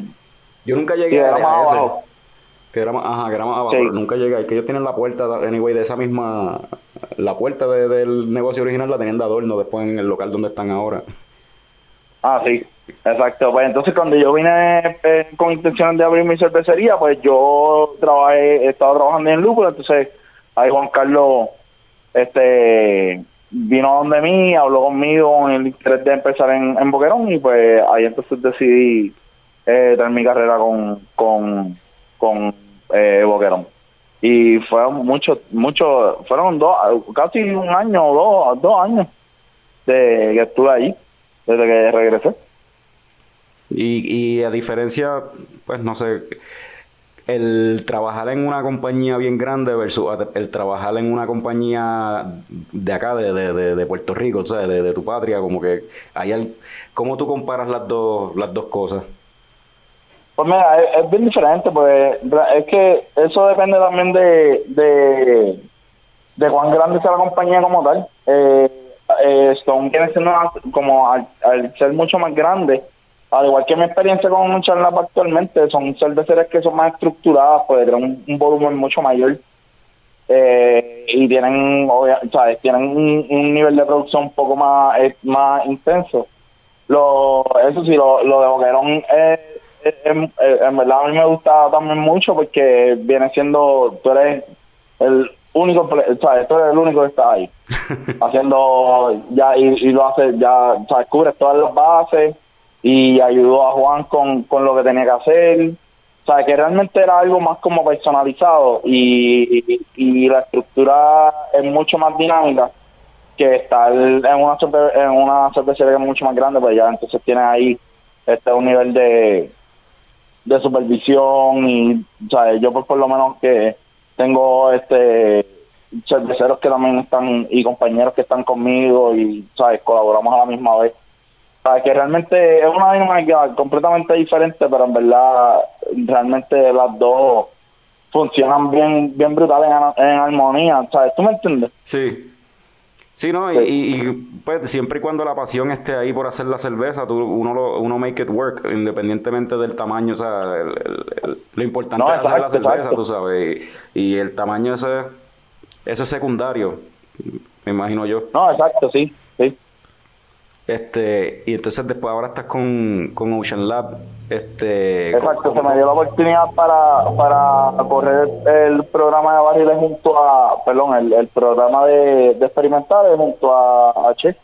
Yo nunca llegué a ese. abajo. Que era más, ajá, que era más abajo, Sí. pero nunca llegué. que ellos tienen la puerta, anyway, de esa misma... La puerta de- del negocio original la tenían de adorno después en el local donde están ahora. Ah, sí, exacto. Pues entonces cuando yo vine eh, con intenciones de abrir mi cervecería, pues yo trabajé, estaba trabajando en Lúpulo, entonces ahí Juan Carlos este vino donde mí, habló conmigo con el interés de empezar en, en Boquerón y pues ahí entonces decidí eh, mi carrera con, con, con eh, Boquerón. Y fueron muchos, muchos, fueron dos, casi un año o dos, dos años de que estuve ahí, desde que regresé. Y, y a diferencia, pues no sé, el trabajar en una compañía bien grande versus el trabajar en una compañía de acá, de, de, de, Puerto Rico, o sea, de, de tu patria, como que hay al- ¿cómo tú comparas las dos, las dos cosas? Pues mira, es, bien diferente, pues es que eso depende también de, de, de cuán grande sea la compañía como tal. Eh, eh, Stone siendo como al ser mucho más grande, al igual que mi experiencia con Charlapa actualmente, son cerveceras que son más estructuradas, pues tienen un, un volumen mucho mayor. Eh, y tienen, obvia- ¿sabes? tienen un, un nivel de producción un poco más, eh, más intenso. Lo, eso sí, lo, lo de Boquerón es, es- es- es- en verdad a mí me gusta también mucho porque viene siendo, tú eres el único, ¿sabes? Tú eres el único que está ahí, (laughs) haciendo ya y, y lo hace, ya, ¿sabes? Cubres todas las bases y ayudó a Juan con, con lo que tenía que hacer. O sea, que realmente era algo más como personalizado y, y, la estructura es mucho más dinámica que estar en una en una cervecería que es mucho más grande, pues ya entonces tienes ahí este un nivel de de supervisión y o yo pues por lo menos que tengo este cerveceros que también están y compañeros que están conmigo y sabes colaboramos a la misma vez que realmente es una dinámica completamente diferente pero en verdad realmente las dos funcionan bien bien brutal en, en armonía sabes tú me entiendes Sí. Sí, ¿no? Y, y- y, pues siempre y cuando la pasión esté ahí por hacer la cerveza, tú, uno lo, uno make it work, independientemente del tamaño, o sea, el- el- el- lo importante No, es hacer la cerveza, exacto. tú sabes, y, y el tamaño ese, eso es secundario, me imagino yo. no exacto sí sí Este, y entonces después ahora estás con, con Ocean Lab, este... Exacto, ¿cómo- se me dio la oportunidad para, para correr el programa de barriles junto a, perdón, el, el programa de, de experimentales junto a, a Che.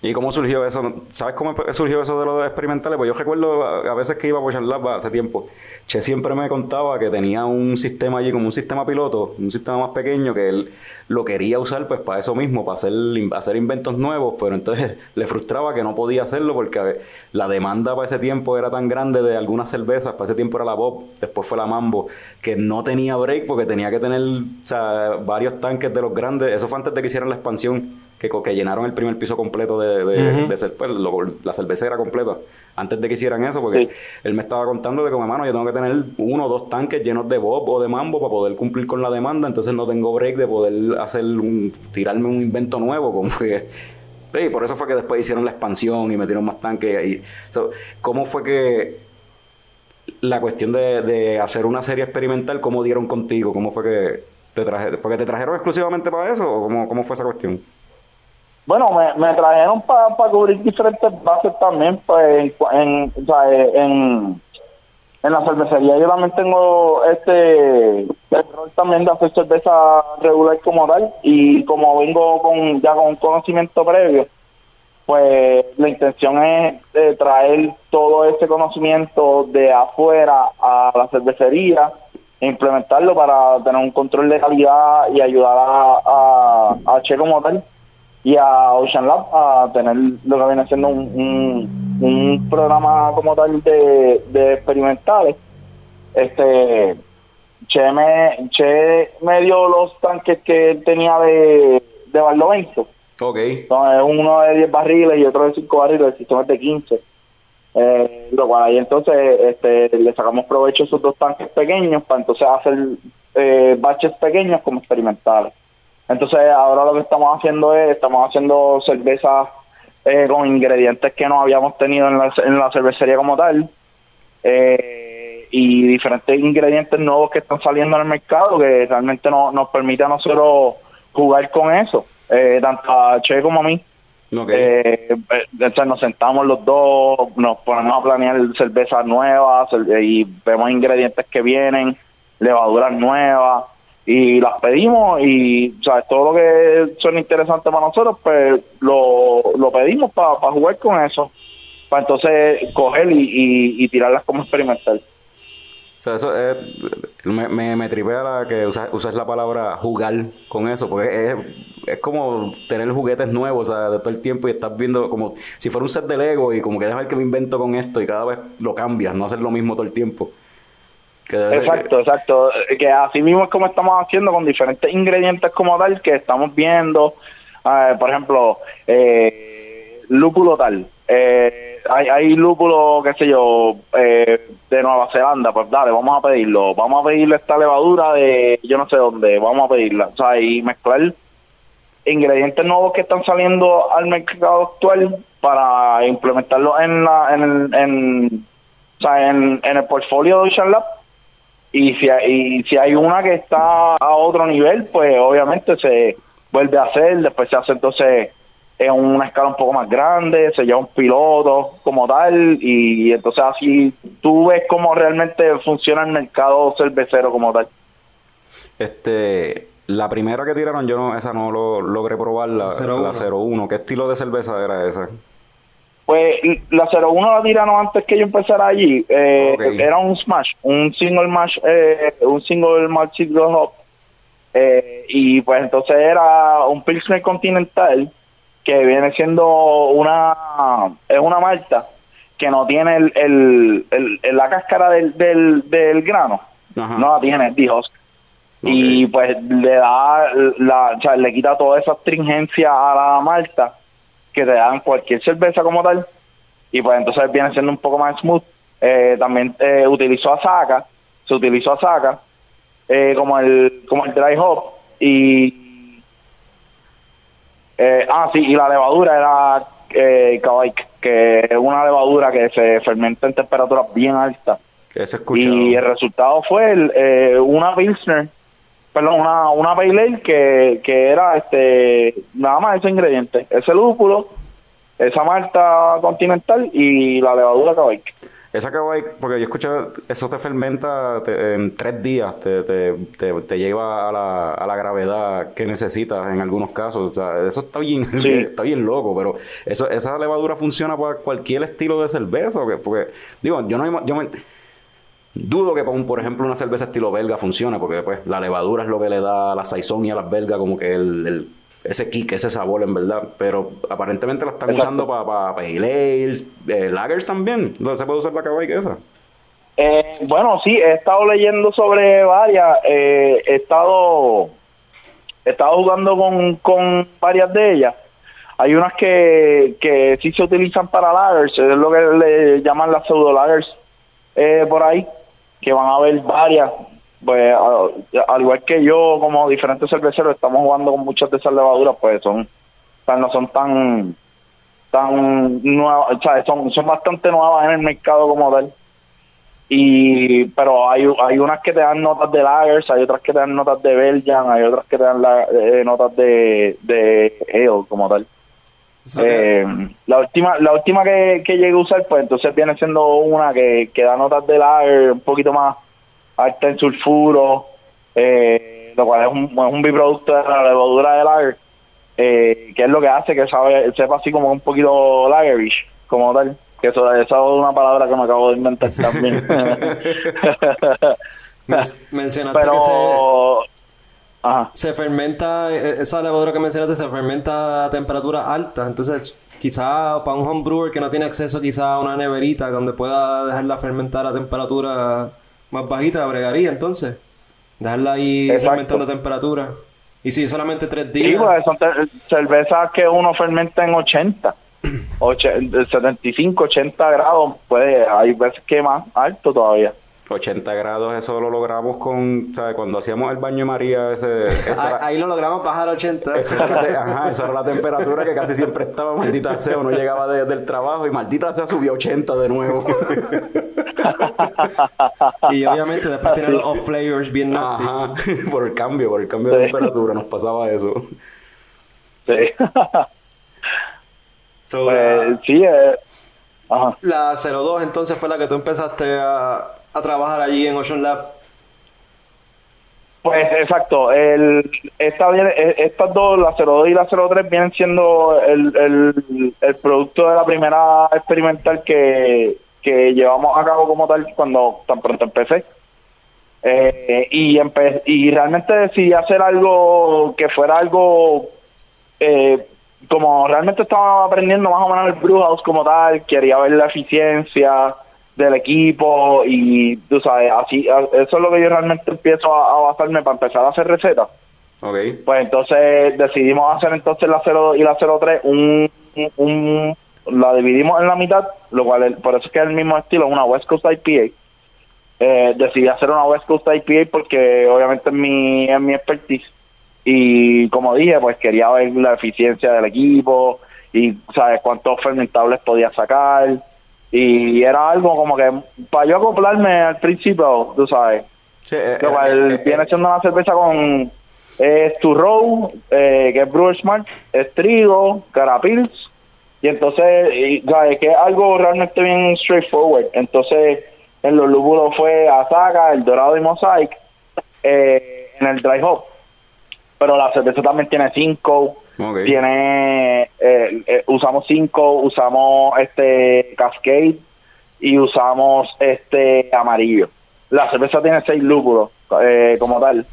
¿Y cómo surgió eso? ¿Sabes cómo surgió eso de los experimentales? Pues yo recuerdo a veces que iba a Ocean Lab hace tiempo. Che siempre me contaba que tenía un sistema allí, como un sistema piloto, un sistema más pequeño, que él lo quería usar pues para eso mismo, para hacer, hacer inventos nuevos, pero entonces (laughs) le frustraba que no podía hacerlo porque la demanda para ese tiempo era tan grande de algunas cervezas, para ese tiempo era la Bob, después fue la Mambo, que no tenía break porque tenía que tener varios tanques de los grandes. Eso fue antes de que hicieran la expansión que, que llenaron el primer piso completo de, de, de cer- pues, lo- la cervecera completa. Antes de que hicieran eso, porque Sí. él me estaba contando de como, hermano, yo tengo que tener uno o dos tanques llenos de bob o de mambo para poder cumplir con la demanda, entonces no tengo break de poder hacer un, tirarme un invento nuevo, como que... Sí, por eso fue que después hicieron la expansión y metieron más tanques ahí. So, ¿Cómo fue que la cuestión de, de hacer una serie experimental, cómo dieron contigo? ¿Cómo fue que te trajeron? ¿Porque te trajeron exclusivamente para eso o cómo, cómo fue esa cuestión? Bueno, me, trajeron para cubrir diferentes bases también, pues, en, o sea, eh, en, en la cervecería. Yo también tengo este el rol también de hacer cerveza regular como tal y como vengo con ya con conocimiento previo, pues la intención es eh, traer todo ese conocimiento de afuera a la cervecería e implementarlo para tener un control de calidad y ayudar a, a, a Che como tal y a Ocean Lab a tener lo que viene siendo un, un, un programa como tal de, de experimentales. Este Che me, che me dio los tanques que él tenía de, de Barlovento. Ok. Entonces, uno de 10 barriles y otro de 5 barriles, el sistema es de 15. Eh, lo cual ahí entonces este, le sacamos provecho a esos dos tanques pequeños para entonces hacer eh, baches pequeños como experimentales. Entonces ahora lo que estamos haciendo es, estamos haciendo cervezas eh, con ingredientes que no habíamos tenido en la, en la cervecería como tal. Eh, y diferentes ingredientes nuevos que están saliendo en el mercado que realmente no, nos permite a nosotros jugar con eso, eh, tanto a Che como a mí. Eh, eh, entonces nos sentamos los dos, nos ponemos a planear cervezas nuevas y vemos ingredientes que vienen, levaduras nuevas y las pedimos y o sea, todo lo que son interesantes para nosotros pues lo, lo pedimos para jugar con eso para entonces coger y, y, tirarlas como experimental O sea, eso es, me, me, me tripea la que usas, usas la palabra jugar con eso, porque es, es como tener juguetes nuevos, o sea, de todo el tiempo y estás viendo como si fuera un set de Lego y como que dejar que me invento con esto y cada vez lo cambias, no hacer lo mismo todo el tiempo. Que debe ser que- Exacto, exacto. Que así mismo es como estamos haciendo con diferentes ingredientes como tal que estamos viendo. eh, por ejemplo, eh, lúpulo tal. Eh, hay, hay lúpulo, qué sé yo, eh, de Nueva Zelanda. Pues dale, vamos a pedirlo. Vamos a pedirle esta levadura de yo no sé dónde. Vamos a pedirla. O sea, y mezclar ingredientes nuevos que están saliendo al mercado actual para implementarlos en, la, en, el, en, o sea, en, en el portfolio de Ocean Lab y si hay, y si hay una que está a otro nivel pues obviamente se vuelve a hacer después se hace entonces en una escala un poco más grande se lleva un piloto como tal y entonces así tú ves cómo realmente funciona el mercado cervecero como tal Este, la primera que tiraron, yo no, esa no lo logré probar, la, la 01. ¿Qué estilo de cerveza era esa? Pues la 01 la tiraron antes que yo empezara allí. Eh, Ok. Era un smash, un single mash, eh, un single malt single hop. Eh, y pues entonces era un Pilsner Continental que viene siendo una es una malta que no tiene el, el, el- el- la cáscara del, del, del grano. Ajá. No la tiene, dijo. y pues le da la, o sea, le quita toda esa astringencia a la malta que te dan cualquier cerveza como tal. Y pues entonces viene siendo un poco más smooth. Eh, también eh, utilizó Asaka, se utilizó Asaka eh, como el como el dry hop y eh, ah sí y la levadura era eh, que es una levadura que se fermenta en temperaturas bien altas. Y el resultado fue el, eh, una Pilsner, perdón, una, una Pale Ale que, que era este nada más ese ingrediente, ese lúpulo, esa malta continental y la levadura Kavaik. Esa kawaii, porque yo escuché, eso te fermenta te- en tres días, te, te, te, lleva a la, a la gravedad que necesitas en algunos casos. O sea, eso está bien, (laughs) Sí. está bien loco, pero eso, esa levadura funciona para cualquier estilo de cerveza. ¿o qué? Porque, digo, yo no yo me- dudo que por ejemplo, una cerveza estilo belga funcione, porque pues la levadura es lo que le da a la saison y a las belgas como que el, el- ese kick, ese sabor en verdad. Pero aparentemente la están Exacto. usando para pa, pale ales, eh, lagers también. ¿Dónde se puede usar la que esa? Eh, bueno, sí, he estado leyendo sobre varias, eh, he estado he estado jugando con, con varias de ellas. Hay unas que, que sí se utilizan para lagers, es lo que le llaman las pseudo lagers eh, por ahí, que van a haber varias. Pues al igual que yo, como diferentes cerveceros, estamos jugando con muchas de esas levaduras, pues son, o sea, no son tan tan nuevas, o sea, son, son bastante nuevas en el mercado como tal y pero hay, hay unas que te dan notas de lagers, hay otras que te dan notas de Belgian, hay otras que te dan la- eh, notas de, de ale como tal. Eh, la última la última que, que llegué a usar, pues entonces viene siendo una que, que da notas de lager un poquito más alta en sulfuro, eh, lo cual es un, es un biproducto de la levadura de lager, eh, que es lo que hace que sabe, sepa así como un poquito lagerish, como tal. Que eso, es una palabra que me acabo de inventar también. (laughs) (laughs) men- mencionaste que se, Pero... Ajá. se fermenta, eh, esa levadura que mencionaste se fermenta a temperatura alta. Entonces, quizá para un homebrewer que no tiene acceso quizá a una neverita donde pueda dejarla fermentar a temperatura más bajita, bregaría entonces. Dejarla ahí Exacto. fermentando a temperatura. Y si solamente tres Sí, días. pues son cervezas que uno fermenta en 80, och- 75, 80 grados, puede, hay veces que más alto todavía. 80 grados, eso lo logramos con, ¿sabes? Cuando hacíamos el baño de María, ese, (laughs) esa, Ahí, era, ahí lo logramos bajar a 80. esa era te- ajá, esa era la temperatura que casi siempre estaba, maldita sea, uno llegaba de- del trabajo y maldita sea subió a 80 de nuevo. (laughs) y obviamente después tiene los off flavors bien nasty. Ajá, (laughs) por el cambio, por el cambio de temperatura nos pasaba eso. Sí, So, pues, la, sí eh, ajá. la 02 entonces fue la que tú empezaste a, a trabajar allí en Ocean Lab. Pues exacto, el, esta eh, estas dos, la 02 y la 03, vienen siendo el, el, el producto de la primera experimental que, que llevamos a cabo como tal cuando tan pronto empecé. Eh, y, empe- y realmente decidí hacer algo que fuera algo eh, como realmente estaba aprendiendo más o menos el Brewhouse como tal, quería ver la eficiencia del equipo y tú sabes, así eso es lo que yo realmente empiezo a, a basarme para empezar a hacer recetas. Ok. Pues entonces decidimos hacer entonces la 02 y la 03 un, un la dividimos en la mitad, lo cual es- por eso es que es el mismo estilo, una West Coast IPA. Eh, decidí hacer una West Coast IPA porque obviamente es mi, es mi expertise y como dije, pues quería ver la eficiencia del equipo y sabes cuántos fermentables podía sacar y era algo como que para yo acoplarme al principio, tú sabes. Eh, Lo cual eh, eh, viene siendo una cerveza con es Turrow, eh, que es Brewer Smart, es trigo, carapils, y entonces, ¿sabes? Que es algo realmente bien straightforward. Entonces, en los lúpulos fue Azaga, El Dorado y Mosaic, en el Dry Hop. Pero la cerveza también tiene cinco tiene, eh, eh, usamos cinco, usamos este Cascade y usamos este amarillo. La cerveza tiene seis lúpulos eh, como tal.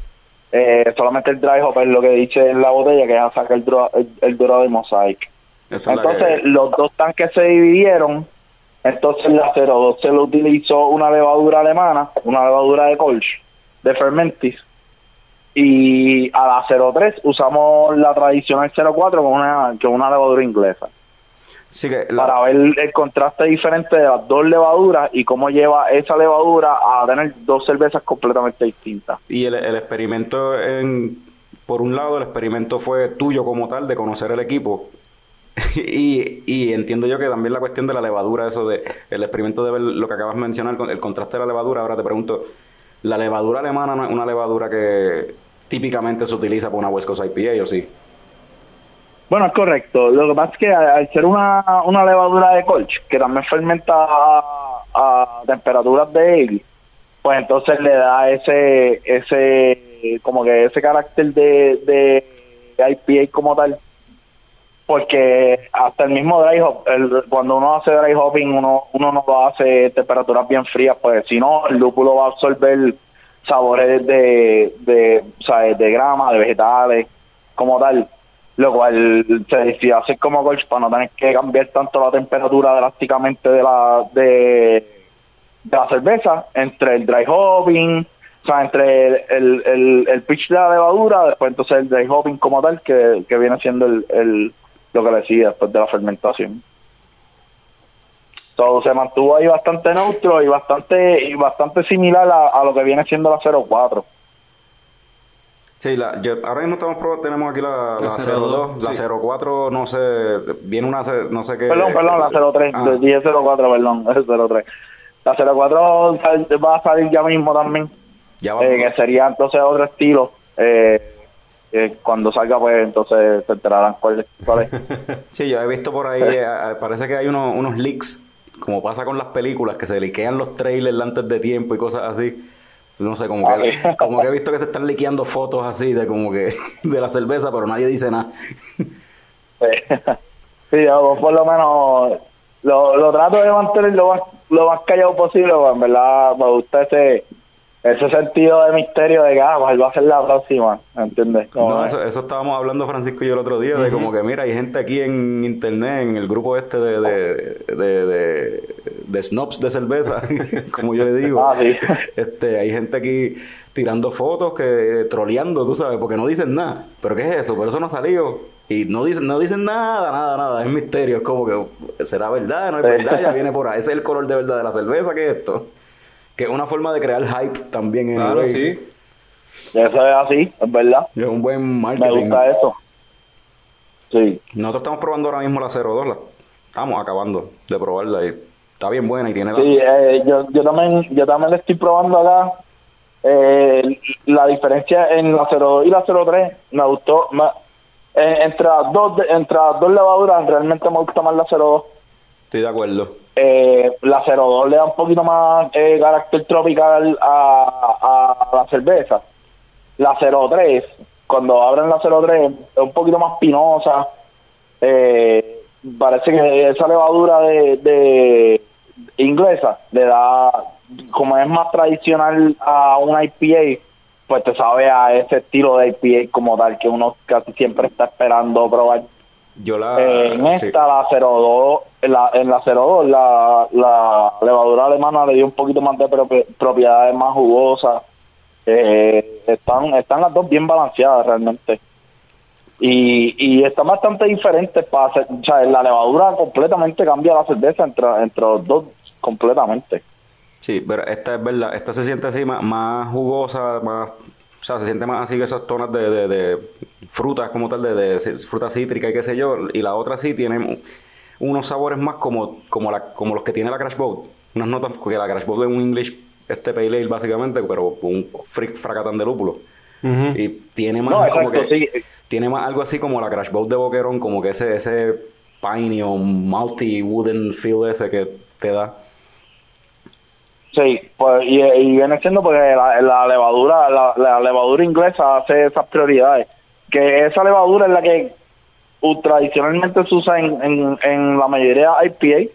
Eh, solamente el dry hop es lo que dice en la botella, que es sacar el, dro el, el dorado de mosaic. Entonces, los dos tanques se dividieron. Entonces, la 02 se lo utilizó una levadura alemana, una levadura de Kolsch, de Fermentis, y a la 03 usamos la tradicional 04 con una, con una levadura inglesa. Sí que la- Para ver el contraste diferente de las dos levaduras y cómo lleva esa levadura a tener dos cervezas completamente distintas. Y el, el experimento, en, por un lado, el experimento fue tuyo como tal, de conocer el equipo. (laughs) y, y entiendo yo que también la cuestión de la levadura, eso de el experimento de ver lo que acabas de mencionar, el contraste de la levadura. Ahora te pregunto, ¿la levadura alemana no es una levadura que típicamente se utiliza para una West Coast IPA o sí? Bueno, es correcto. Lo que pasa es que al ser una, una levadura de colch, que también fermenta a, a temperaturas de ale, pues entonces le da ese, ese, como que ese carácter de, de IPA como tal. Porque hasta el mismo dry hop, el- cuando uno hace dry hopping, uno, uno no lo hace temperaturas bien frías, pues si no, el lúpulo va a absorber sabores de, de, sea, de grama, de vegetales, como tal lo cual se decide hacer como colch para no tener que cambiar tanto la temperatura drásticamente de la de, la cerveza entre el dry hopping o sea entre el, el, el pitch de la levadura después entonces el dry hopping como tal que, que viene siendo el, el lo que le sigue después de la fermentación todo se mantuvo ahí bastante neutro y bastante y bastante similar a, a lo que viene siendo la 04 Sí, la, yo, ahora mismo estamos probando, tenemos aquí la, la La 02, 02, la sí. 04, no sé, viene una, no sé qué. Perdón, perdón, la 03, Ah. dije 04, perdón, (laughs) es 03. La 04 sal- va a salir ya mismo también, Ya va. eh, que sería entonces otro estilo. Eh, eh, cuando salga, pues entonces se enterarán cuál es. cuál es. (laughs) Sí, yo he visto por ahí, (laughs) eh, parece que hay unos, unos leaks, como pasa con las películas, que se liquean los trailers antes de tiempo y cosas así. No sé, como que, Ah, como que he visto que se están liqueando fotos así de como que (laughs) de la cerveza, pero nadie dice nada. (laughs) sí, yo por lo menos lo, lo trato de mantener lo más, lo más callado posible, pues en verdad me gusta ese ese sentido de misterio de que ah, cuál va a ser la próxima, ¿entiendes? No, es. eso, eso estábamos hablando Francisco y yo el otro día, de como que mira, hay gente aquí en internet, en el grupo este de, de, de, de, de snobs de cerveza, (laughs) como yo le digo. Ah, sí. Este, hay gente aquí tirando fotos, que troleando, tú sabes, porque no dicen nada. ¿Pero qué es eso? Pero eso no ha salido. Y no dicen, no dicen nada, nada, nada. Es misterio. Es como que, ¿será verdad? ¿No es verdad? Ya viene (laughs) por ahí. Ese es el color de verdad de la cerveza, ¿qué es esto? Que es una forma de crear hype también. en Claro, sí. Eso es así, es verdad. Es un buen Me marketing. gusta eso. Sí. Nosotros estamos probando ahora mismo la 02, la estamos acabando de probarla y está bien buena y tiene la... Sí, eh, yo, yo también yo también le estoy probando acá. Eh, la diferencia en la 02 y la 03 me gustó. me- eh, entre, las dos, entre las dos levaduras realmente me gusta más la 02. Estoy de acuerdo. Eh, la 02 le da un poquito más eh, carácter tropical a, a la cerveza. La 03, cuando abren la 03, es un poquito más pinosa. Eh, parece que esa levadura de, de inglesa le da, como es más tradicional a una IPA, pues te sabe a ese estilo de IPA como tal que uno casi siempre está esperando probar. Yo la... Eh, en Ah, sí. esta, la 02, en la, en la 02, la, la levadura alemana le dio un poquito más de propi- propiedades más jugosas. Eh, están, están las dos bien balanceadas realmente. Y, y están bastante diferentes para hacer, o sea, la levadura completamente cambia la cerveza entre, entre los dos completamente. Sí, pero esta es verdad, esta se siente así más, más jugosa, más... O sea, se siente más así que esas tonas de, de, de frutas como tal, de, de fruta cítrica y qué sé yo. Y la otra sí tiene unos sabores más como, como, la, como los que tiene la Crash Boat. Unas notas, porque la Crash Boat es un English, este pale ale básicamente, pero un fric fracatán de lúpulo. Y tiene más No, como exacto, que... sí. Tiene más algo así como la Crash Boat de Boquerón, como que ese, ese piney o malty wooden feel ese que te da. Sí, pues, y, y viene siendo porque la, la levadura, la, la levadura inglesa hace esas prioridades. Que esa levadura es la que uh, tradicionalmente se usa en, en, en la mayoría de IPA,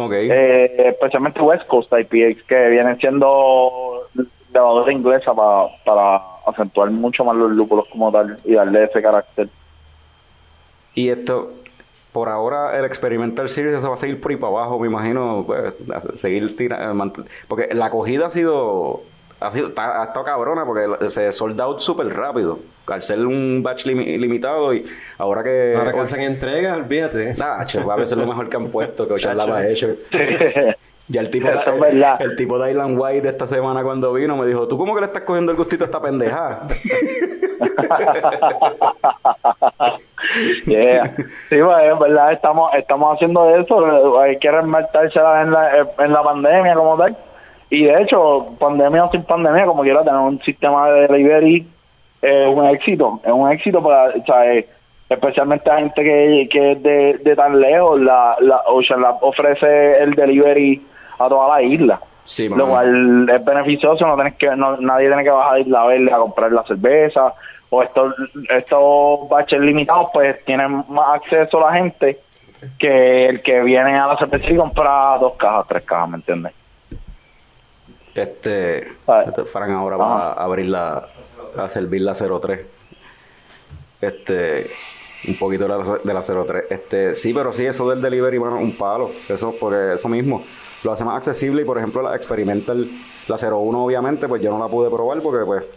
Ok. eh, especialmente West Coast IPA, que vienen siendo levadura inglesa para, para acentuar mucho más los lúpulos como tal y darle ese carácter. Y esto, por ahora, el Experimental Series eso va a seguir por ahí para abajo, me imagino, pues, seguir tirando. Porque la acogida ha sido ha, sido, ha estado cabrona porque se sold out súper rápido. Al ser un batch limi- limitado y ahora que... Ahora que hacen entrega, olvídate. Nah, che, a veces lo mejor que han puesto, que Ocharla lo ha hecho. (laughs) Ya el tipo, el, tipo de Island White de esta semana cuando vino me dijo, ¿tú cómo que le estás cogiendo el gustito a esta pendeja? (laughs) Yeah. Sí, pues, es verdad, estamos, estamos haciendo eso. Hay que remartársela en la, en la pandemia como tal. Y de hecho, pandemia o sin pandemia, como quiera, tener un sistema de delivery es un éxito. Es un éxito para, o sea, eh, especialmente a gente que, que es de, de tan lejos. La, la Ocean Lab ofrece el delivery a toda la isla. Sí, lo cual es beneficioso, no tienes que, no, nadie tiene que bajar a Isla Verde a comprar la cerveza, o estos, estos baches limitados, pues tienen más acceso la gente que el que viene a la cervecería y compra dos cajas, tres cajas, ¿me entiendes? Este, Ah. este Fran ahora va a abrir la, a servir la 03. Este, un poquito de la, de la 03. Este, sí, pero sí, eso del delivery, bueno, un palo. Eso, porque eso mismo lo hace más accesible y, por ejemplo, la Experimental, la 01, obviamente, pues yo no la pude probar porque, pues,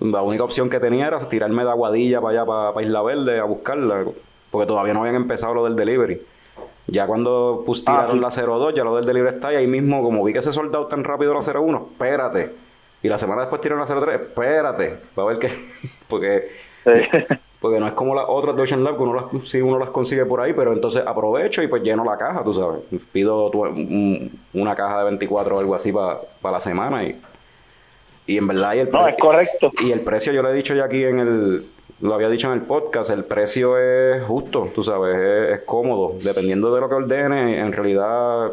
la única opción que tenía era tirarme de Aguadilla para allá, para, para Isla Verde, a buscarla, porque todavía no habían empezado lo del delivery. Ya cuando pues, tiraron la 02, ya lo del delivery está y ahí mismo, como vi que se soldado tan rápido la 01, espérate. Y la semana después tiraron la 03, espérate. Va a ver que. (laughs) porque, porque no es como las otras de Ocean Lab, que uno las, sí uno las consigue por ahí, pero entonces aprovecho y pues lleno la caja, tú sabes. Pido tu- un- una caja de 24 o algo así para la semana y. Y en verdad, y el, No, es correcto. y el precio, yo lo he dicho ya aquí en el. Lo había dicho en el podcast, el precio es justo, tú sabes, es, cómodo. Dependiendo de lo que ordenes, en realidad.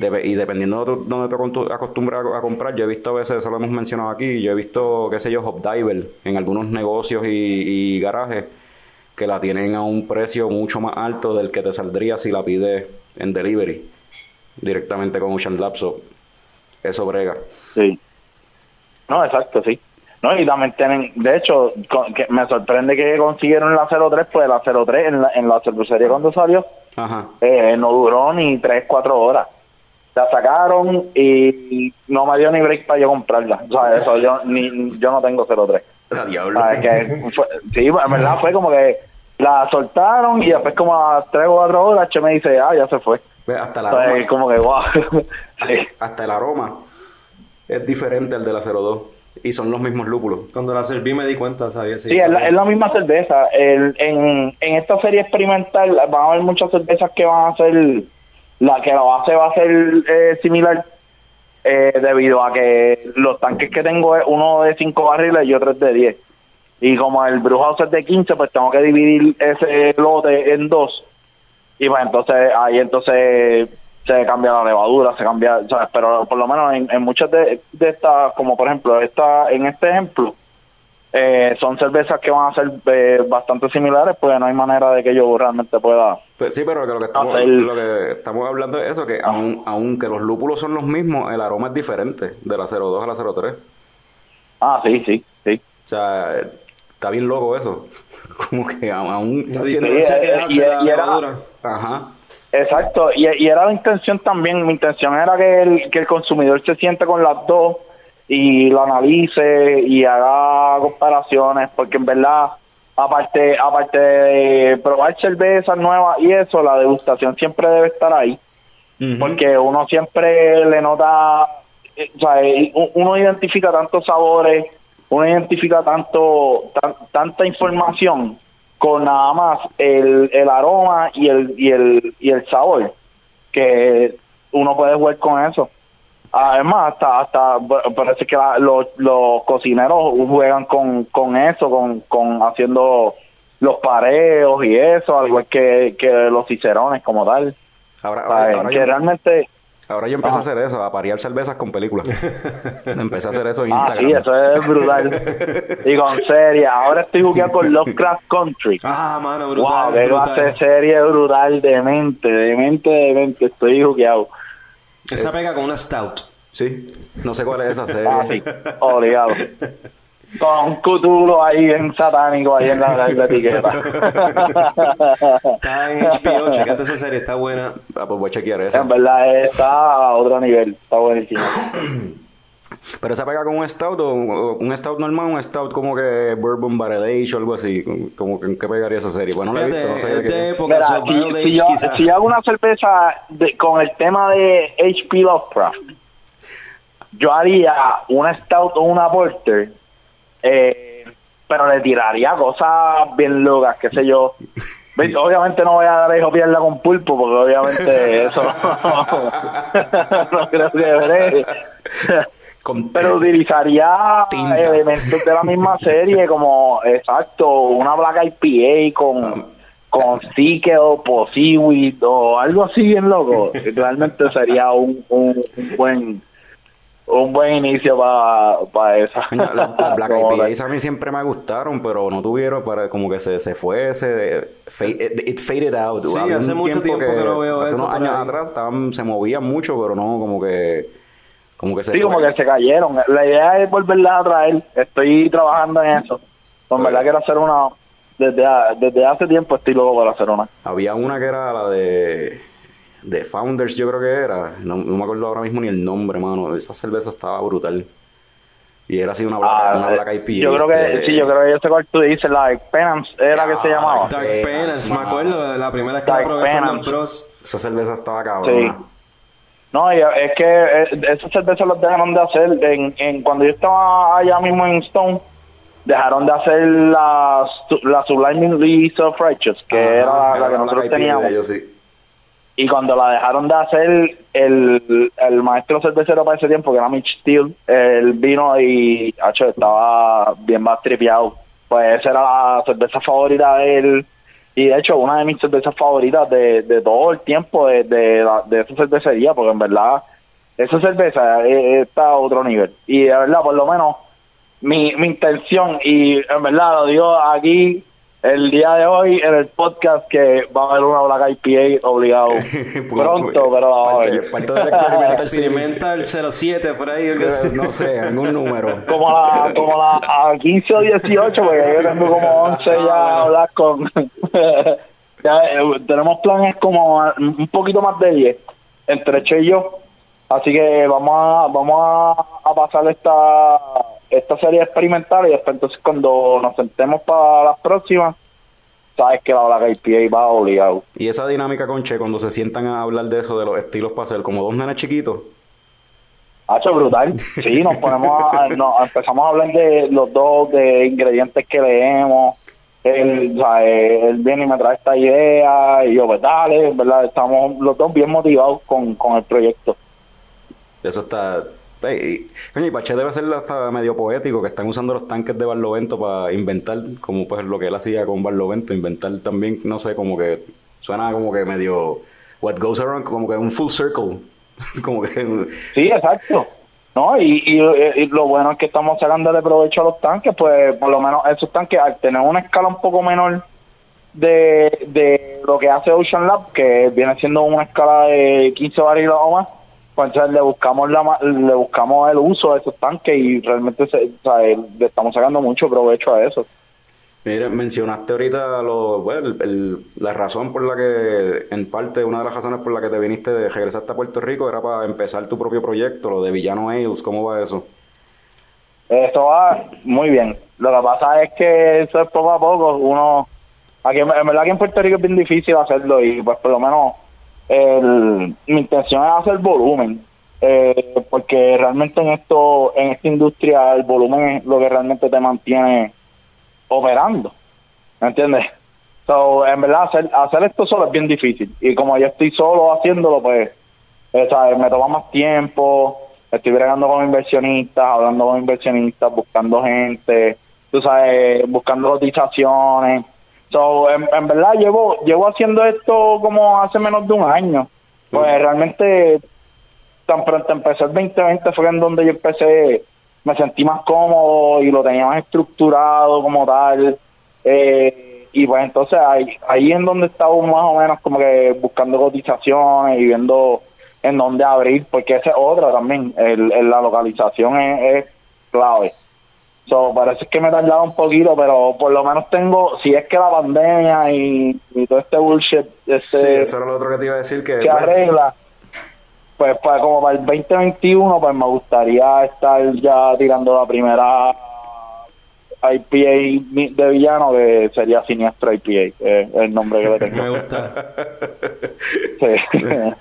y dependiendo de donde te acostum- acostumbras a, a comprar, yo he visto a veces, eso lo hemos mencionado aquí, yo he visto, qué sé yo, Hopdiver en algunos negocios y, garajes que la tienen a un precio mucho más alto del que te saldría si la pides en delivery directamente con Ocean Lab. so, eso brega. Sí. No, exacto, sí. No, y también tienen, de hecho, con- que me sorprende que consiguieron la 03, pues la 03 en la, en la cervecería cuando salió, Ajá. eh, no duró ni 3, 4 horas. La sacaron y no me dio ni break para yo comprarla. O sea, eso yo, ni, yo no tengo 03. A diablo. ¿Sabes? Que fue- sí, en verdad fue como que la soltaron y después como a 3 o 4 horas Che me dice, ah, ya se fue. Ve, Hasta el O sea, aroma, como que, wow. (laughs) sí. hasta el aroma es diferente al de la 02 y son los mismos lúpulos. Cuando la serví me di cuenta, sabía. Sí, es la, es la misma cerveza. El, en, en esta serie experimental van a haber muchas cervezas que van a ser, la que la base va a ser eh, similar, eh, debido a que los tanques que tengo es uno de 5 barriles y otro es de 10. Y como el Brewhouse es de 15, pues tengo que dividir ese lote en dos. Y pues entonces, ahí entonces se cambia la levadura, se cambia, ¿sabes? Pero por lo menos en, en muchas de, de estas, como por ejemplo, esta en este ejemplo, eh, son cervezas que van a ser eh, bastante similares, pues no hay manera de que yo realmente pueda. Pues sí, pero que lo que estamos, Hacer- lo que estamos hablando es eso, que aun, aunque los lúpulos son los mismos, el aroma es diferente de la 02 a la 03. Ah, sí, sí, sí. O sea, está bien loco eso. (laughs) Como que aún... aún La diferencia que eh, hace y- la y era- levadura. Ajá. Exacto, y, y era la intención también, mi intención era que el, que el consumidor se siente con las dos y lo analice y haga comparaciones, porque en verdad, aparte aparte de probar cervezas nuevas y eso, la degustación siempre debe estar ahí, porque uno siempre le nota, eh, o sea, eh, uno identifica tantos sabores, uno identifica tanto tan- tanta información con nada más el, el aroma y el, y el y el sabor que uno puede jugar con eso además hasta hasta parece que la- los, los cocineros juegan con, con eso con, con haciendo los pareos y eso al igual que, que los cicerones como tal Ahora, ¿sabes? ahora, ahora que realmente ahora yo empecé Ah. a hacer eso, a parear cervezas con películas. empecé a hacer eso en ah Instagram. sí eso es brutal y con serie ahora estoy jugando con Lovecraft Country Ah, mano, brutal. Wow, qué brutal. de serie brutal, demente, demente, demente, estoy jugueado. Esa pega con una stout. Sí, no sé cuál es esa serie. Ah, sí, obligado. Con un cutulo ahí bien satánico ahí en la, en la etiqueta. (laughs) Está en HBO, (laughs) checate esa serie, está buena. Ah, pues voy a chequear esa. en verdad está a otro nivel, está buenísimo. (clears throat) Pero esa pega con un stout o un stout normal, un stout como que bourbon barrel age o algo así. Como que en qué pegaría esa serie. Bueno, no la he visto, no sé Fíjate, de es de qué. época, Mira, so, si, yo, hago una cerveza de- con el tema de H.P. Lovecraft, yo haría una stout o una porter, eh, pero le tiraría cosas bien locas, qué sé yo. (laughs) Obviamente no voy a dar hijo pierna con pulpo, porque obviamente (laughs) eso (laughs) no creo que veré. Pero utilizaría Tinta. elementos de la misma serie, como, exacto, una Black IPA con, con Sticker o Seaweed o algo así bien loco. Realmente sería un, un, un buen un buen inicio para esa. Coño, (laughs) Las Black IPAs a mí siempre me gustaron, pero no tuvieron para como que se, se fue, se fade- it, it faded out. Sí, Había hace mucho tiempo que no veo hace eso unos años ahí. atrás estaban, se movían mucho, pero no como que como que se Sí, fue. como que se cayeron. La idea es volverlas a traer. Estoy trabajando en eso. Con verdad quiero hacer una. Desde, a- desde hace tiempo estoy loco para hacer una. Había una que era la de de Founders, yo creo que era. No, no me acuerdo ahora mismo ni el nombre, mano. Esa cerveza estaba brutal. Y era así una Black, Ah, una eh, Black IPA. yo creo que este, sí, yo creo que yo sé cuál tú dices, la de Penance era que se Ah, llamaba. Dark Penance, Penance, me acuerdo de la primera vez que la Dark probé los Bros. Esa cerveza estaba Sí. cabrona. No, y es que eh, esas cervezas las dejaron de hacer en, en cuando yo estaba allá mismo en Stone, dejaron de hacer la, la Sublime Lease of Righteous, que era la, que la nosotros teníamos. ellos, sí. Y cuando la dejaron de hacer, el, el maestro cervecero para ese tiempo, que era Mitch Steele, él vino y hacho, estaba bien más tripeado. Pues esa era la cerveza favorita de él. Y de hecho, una de mis cervezas favoritas de, de todo el tiempo de, de, la- de esa cervecería, porque en verdad, esa cerveza está a otro nivel. Y de verdad, por lo menos, mi, mi intención, y en verdad lo digo aquí el día de hoy en el podcast, que va a haber una Black IPA obligado (laughs) pronto, pero va a haber. parte del (laughs) experimental Experimenta el 07 por ahí. No sé, algún número. como la, como la a 15 o 18, porque yo tengo como (laughs) 11 ya a hablar con. ya, eh, tenemos planes como a- un poquito más de 10 entre Che y yo. Así que vamos a, vamos a, a pasar esta, esta serie experimental y después entonces cuando nos sentemos para las próximas, sabes que la Black IPA va obligado. Y esa dinámica con Che, cuando se sientan a hablar de eso, de los estilos para hacer, como dos nenes chiquitos. Hacho brutal. Sí, nos ponemos a, no, empezamos a hablar de los dos de ingredientes que leemos. Él, o sea, él viene y me trae esta idea y yo, pues dale, ¿verdad? Estamos los dos bien motivados con, con el proyecto. Eso está. Y, coño, y Pache debe ser hasta medio poético, que están usando los tanques de Barlovento para inventar, como pues lo que él hacía con Barlovento, inventar también, no sé, como que suena como que medio what goes around, como que un full circle. (laughs) como que Sí, exacto. ¿No? Y, y, y lo bueno es que estamos sacándole provecho a los tanques, pues por lo menos esos tanques, al tener una escala un poco menor de, de lo que hace Ocean Lab, que viene siendo una escala de 15 barriles o más, pues entonces le buscamos la, le buscamos el uso de esos tanques y realmente se, o sea, el- le estamos sacando mucho provecho a eso. Mira, mencionaste ahorita lo, bueno, el- el- la razón por la que, en parte, una de las razones por la que te viniste de regresaste a Puerto Rico era para empezar tu propio proyecto, lo de Villano Ales, ¿cómo va eso? Eso va muy bien. Lo que pasa es que eso es poco a poco. Uno, aquí en verdad que en Puerto Rico es bien difícil hacerlo y pues por lo menos el, mi intención es hacer volumen. Eh, porque realmente en esto, en esta industria, el volumen es lo que realmente te mantiene operando. ¿Me entiendes? So, en verdad, hacer, esto solo es bien difícil. Y como yo estoy solo haciéndolo, pues, eh, ¿sabes? me toma más tiempo. Estoy bregando con inversionistas, hablando con inversionistas, buscando gente, tú sabes, buscando cotizaciones. So, en, en verdad, llevo, llevo haciendo esto como hace menos de un año. Pues realmente, tan pronto empecé el 2020 fue en donde yo empecé, me sentí más cómodo y lo tenía más estructurado como tal. Eh, y pues entonces ahí, ahí en donde estaba más o menos como que buscando cotizaciones y viendo en dónde abrir, porque esa es otra también, el, el- la localización es, es clave. So, parece que me he tardado un poquito, pero por lo menos tengo, si es que la pandemia y, y todo este bullshit Sí, este, eso era lo otro que te iba a decir, que se pues, arregla, pues para, como para el 2021, pues me gustaría estar ya tirando la primera IPA de villano, que sería Siniestro IPA, es el nombre que le (laughs) Me tengo. gusta. Sí. (laughs)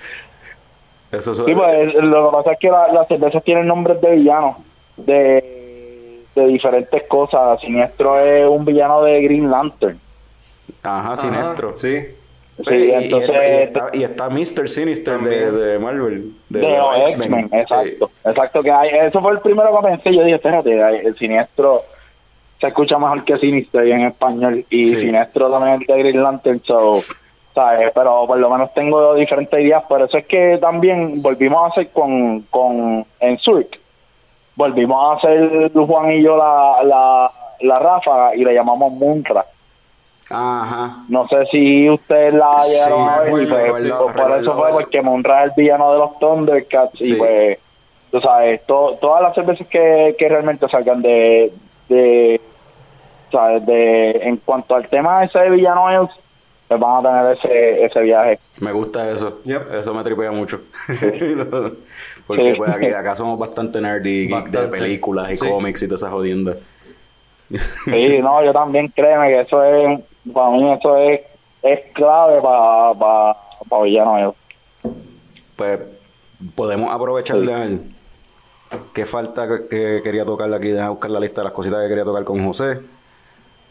Eso es- Sí, pues lo que pasa es que la- las cervezas tienen nombres de villanos, de, de diferentes cosas. Siniestro es un villano de Green Lantern. Ajá, Sinestro. Ajá, Sí. Sí, Sí, y, entonces, está, y, está, y está Mr. Sinister de, Marvel. De, de los X-Men, exacto. Exacto, que hay, eso fue el primero que pensé. Yo dije, espérate, el Siniestro se escucha mejor que Sinister en español. Y Sí. Siniestro también es de Green Lantern, so, ¿sabes? Pero por lo menos tengo diferentes ideas. Por eso es que también volvimos a hacer con, con en Zurich. Volvimos a hacer Juan y yo la, la, la ráfaga y le llamamos Muntra. Ajá. No sé si ustedes la Sí, llegaron a ver, y pues, por eso fue porque Monra es el villano de los Thundercats Sí. y pues, tú sabes, to- todas las cervezas que, que realmente salgan de, de, sabes, de, en cuanto al tema ese de villano pues van a tener ese, ese viaje. Me gusta eso. Yep. Eso me tripea mucho. (laughs) Porque pues aquí, acá somos bastante nerdy de películas y Sí. cómics y todas esas jodiendas. Sí, no, yo también créeme que eso es, para mí eso es, es clave para pa, pa villano Pues podemos aprovechar Sí. de ver qué falta que, que quería tocar aquí. Déjame buscar la lista de las cositas que quería tocar con José.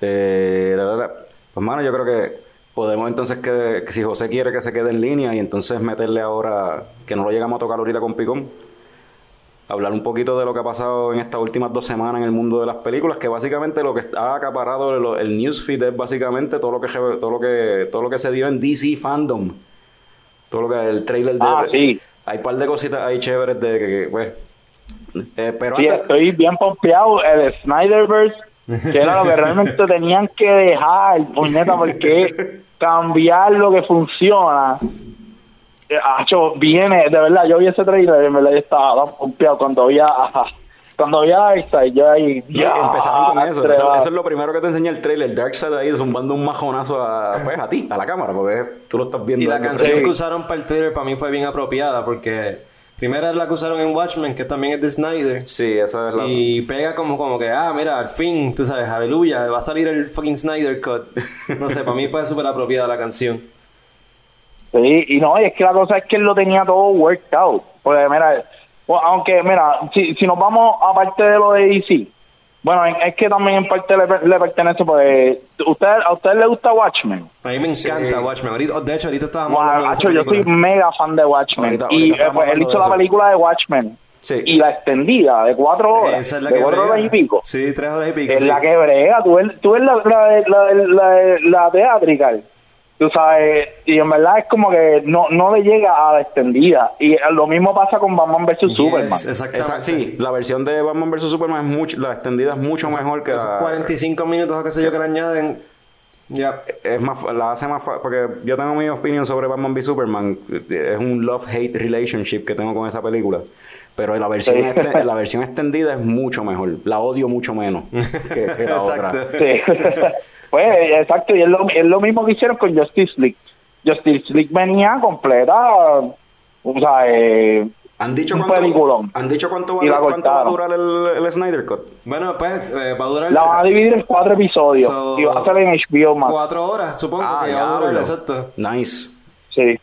Eh, la, la, la. Pues, mano, yo creo que podemos entonces que, que si José quiere que se quede en línea y entonces meterle ahora, que no lo llegamos a tocar ahorita con Picón, hablar un poquito de lo que ha pasado en estas últimas dos semanas en el mundo de las películas, que básicamente lo que ha acaparado el, el newsfeed es básicamente todo lo que todo lo que todo lo que se dio en DC fandom. Todo lo que el trailer de Ah, sí. hay un par de cositas ahí chéveres de que, que, pues eh, pero Sí, antes estoy bien pompeado. El Snyderverse, que era lo que realmente (laughs) tenían que dejar, puñeta, porque cambiar lo que funciona. Eh, acho, viene, de verdad, yo vi ese trailer, de verdad, yo estaba pompeado cuando vi a, cuando vi a Darkseid, yo ahí, ya, empezaron con eso. Eso, es lo primero que te enseña el trailer. Darkseid ahí zumbando un majonazo a, pues, a ti, a la cámara, porque tú lo estás viendo. Y la canción que usaron para el trailer para mí fue bien apropiada porque primera es la que usaron en Watchmen, que también es de Snyder. Sí, esa es la. Y pega como, como que, ah, mira, al fin, tú sabes, aleluya, va a salir el fucking Snyder Cut. (laughs) No sé, para mí fue súper apropiada la canción. Sí, y no, y es que la cosa es que él lo tenía todo worked out. Porque, mira, bueno, aunque, mira, si, si nos vamos aparte de lo de DC, bueno, en- es que también en parte le, le pertenece, pues, ¿usted, ¿a usted le gusta Watchmen? A mí me encanta Watchmen. Ahorita- de hecho, ahorita estábamos Wow, hablando de esa macho, yo soy mega fan de Watchmen. Ahorita- y ahorita eh, estamos pues, él hizo de la película de Watchmen. Sí. Y la extendida, de cuatro horas. Esa es la de que cuatro brega. horas y pico. Sí, tres horas y pico. Es sí. la que brega. Tú ves, tú ves la, la, la, la, la teatrical. Tú sabes, y en verdad es como que no, no le llega a la extendida. Y lo mismo pasa con Batman vs. Yes, Superman. exactamente. Sí, la versión de Batman vs Superman es mucho, la extendida es mucho mejor que Esos la 45 minutos o qué sé yo que le añaden. Ya. es más fa- la hace más fa- porque yo tengo mi opinión sobre Batman v Superman es un love hate relationship que tengo con esa película pero la versión Sí. este- la versión extendida es mucho mejor la odio mucho menos que, que la (laughs) otra Exacto. Sí. (laughs) pues, exacto. Y es lo, es lo mismo que hicieron con Justice League. Justice League venía completa. O sea, eh, han dicho Un cuánto peliculón. han dicho cuánto va, cuánto va a durar el, el Snyder Cut Bueno, pues eh, va a durar la van a dividir en cuatro episodios. So- y va a ser en HBO Max. cuatro horas, supongo ah que va a durar. diablo. Exacto. nice Sí.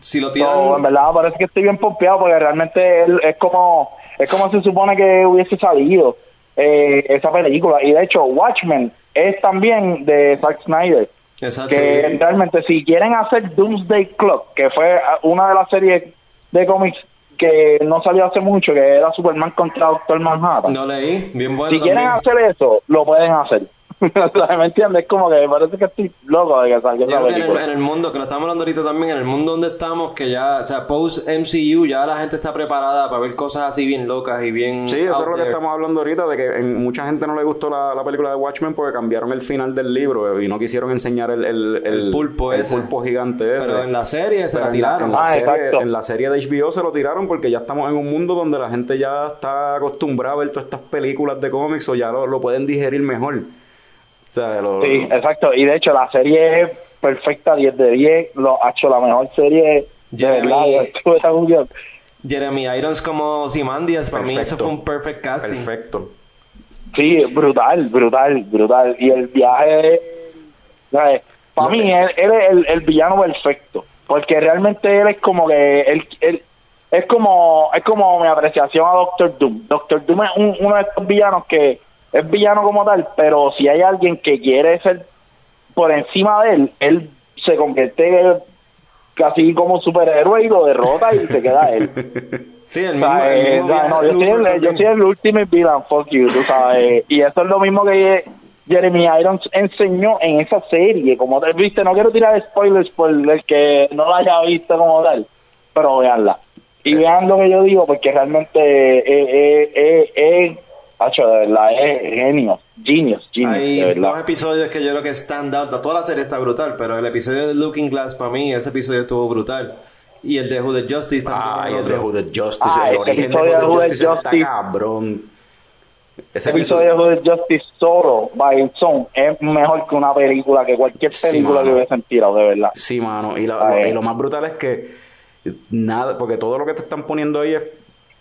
Si lo So, tiran. en verdad parece que estoy bien pompeado porque realmente él- es como es como se supone que hubiese salido eh, esa película y de hecho Watchmen es también de Zack Snyder Exacto. que sí. realmente si quieren hacer Doomsday Clock que fue ah, una de las series de cómics que no salió hace mucho que era Superman contra Doctor Manhattan No leí. Bien bueno. si quieren hacer eso lo pueden hacer (laughs) ¿me entiendes? como que me parece que estoy loco de que salga esa que en el, película en el mundo, que lo estamos hablando ahorita también, en el mundo donde estamos, que ya, o sea, post MCU, ya la gente está preparada para ver cosas así bien locas y bien. Sí, eso out es lo que estamos hablando ahorita, de que en- mucha gente no le gustó la, la película de Watchmen porque cambiaron el final del libro y no quisieron enseñar el, el, El pulpo el ese. pulpo gigante ese. Pero en la serie se Pero la en la- tiraron. En la, Ah, serie, exacto. en la serie de HBO se lo tiraron porque ya estamos en un mundo donde la gente ya está acostumbrada a ver todas estas películas de cómics o ya lo, lo pueden digerir mejor. O sea, lo- Sí, exacto. Y de hecho, la serie es perfecta, 10 de 10. Lo ha hecho la mejor serie de Jeremy. verdad. Tan orgulloso. Jeremy Irons como Simandias, para mí eso Perfecto. fue un perfect casting. Perfecto. Sí, brutal, brutal, brutal. Y el viaje, para mí, él, él es el, el villano perfecto. Porque realmente él es como que, él, él- es como es como mi apreciación a Doctor Doom. Doctor Doom es un- uno de estos villanos que es villano como tal, pero si hay alguien que quiere ser por encima de él, él se convierte casi como superhéroe y lo derrota y se queda él. (laughs) Sí, el O mismo, sea, el mismo o sea, no, yo, soy el, yo soy el ultimate villain, fuck you, tú sabes. Y eso es lo mismo que Jeremy Irons enseñó en esa serie. Como te viste, no quiero tirar spoilers por el que no la haya visto como tal, pero veanla. Y vean lo que yo digo, porque realmente eh, eh, eh, eh, hacho, de verdad, es genio, genius, genius, Hay dos episodios que yo creo que stand out. Toda la serie está brutal, pero el episodio de Looking Glass, para mí, ese episodio estuvo brutal. Y el de Who the Justice también. Es el de otro. Hooded Justice, Ah, el origen de episodio de Hooded Hooded Justice está cabrón. Ese episodio de Justice solo, by its own, es mejor que una película, que cualquier película que hubiesen tirado, de verdad. Sí, mano. Y, la- lo, y lo más brutal es que nada, porque todo lo que te están poniendo ahí es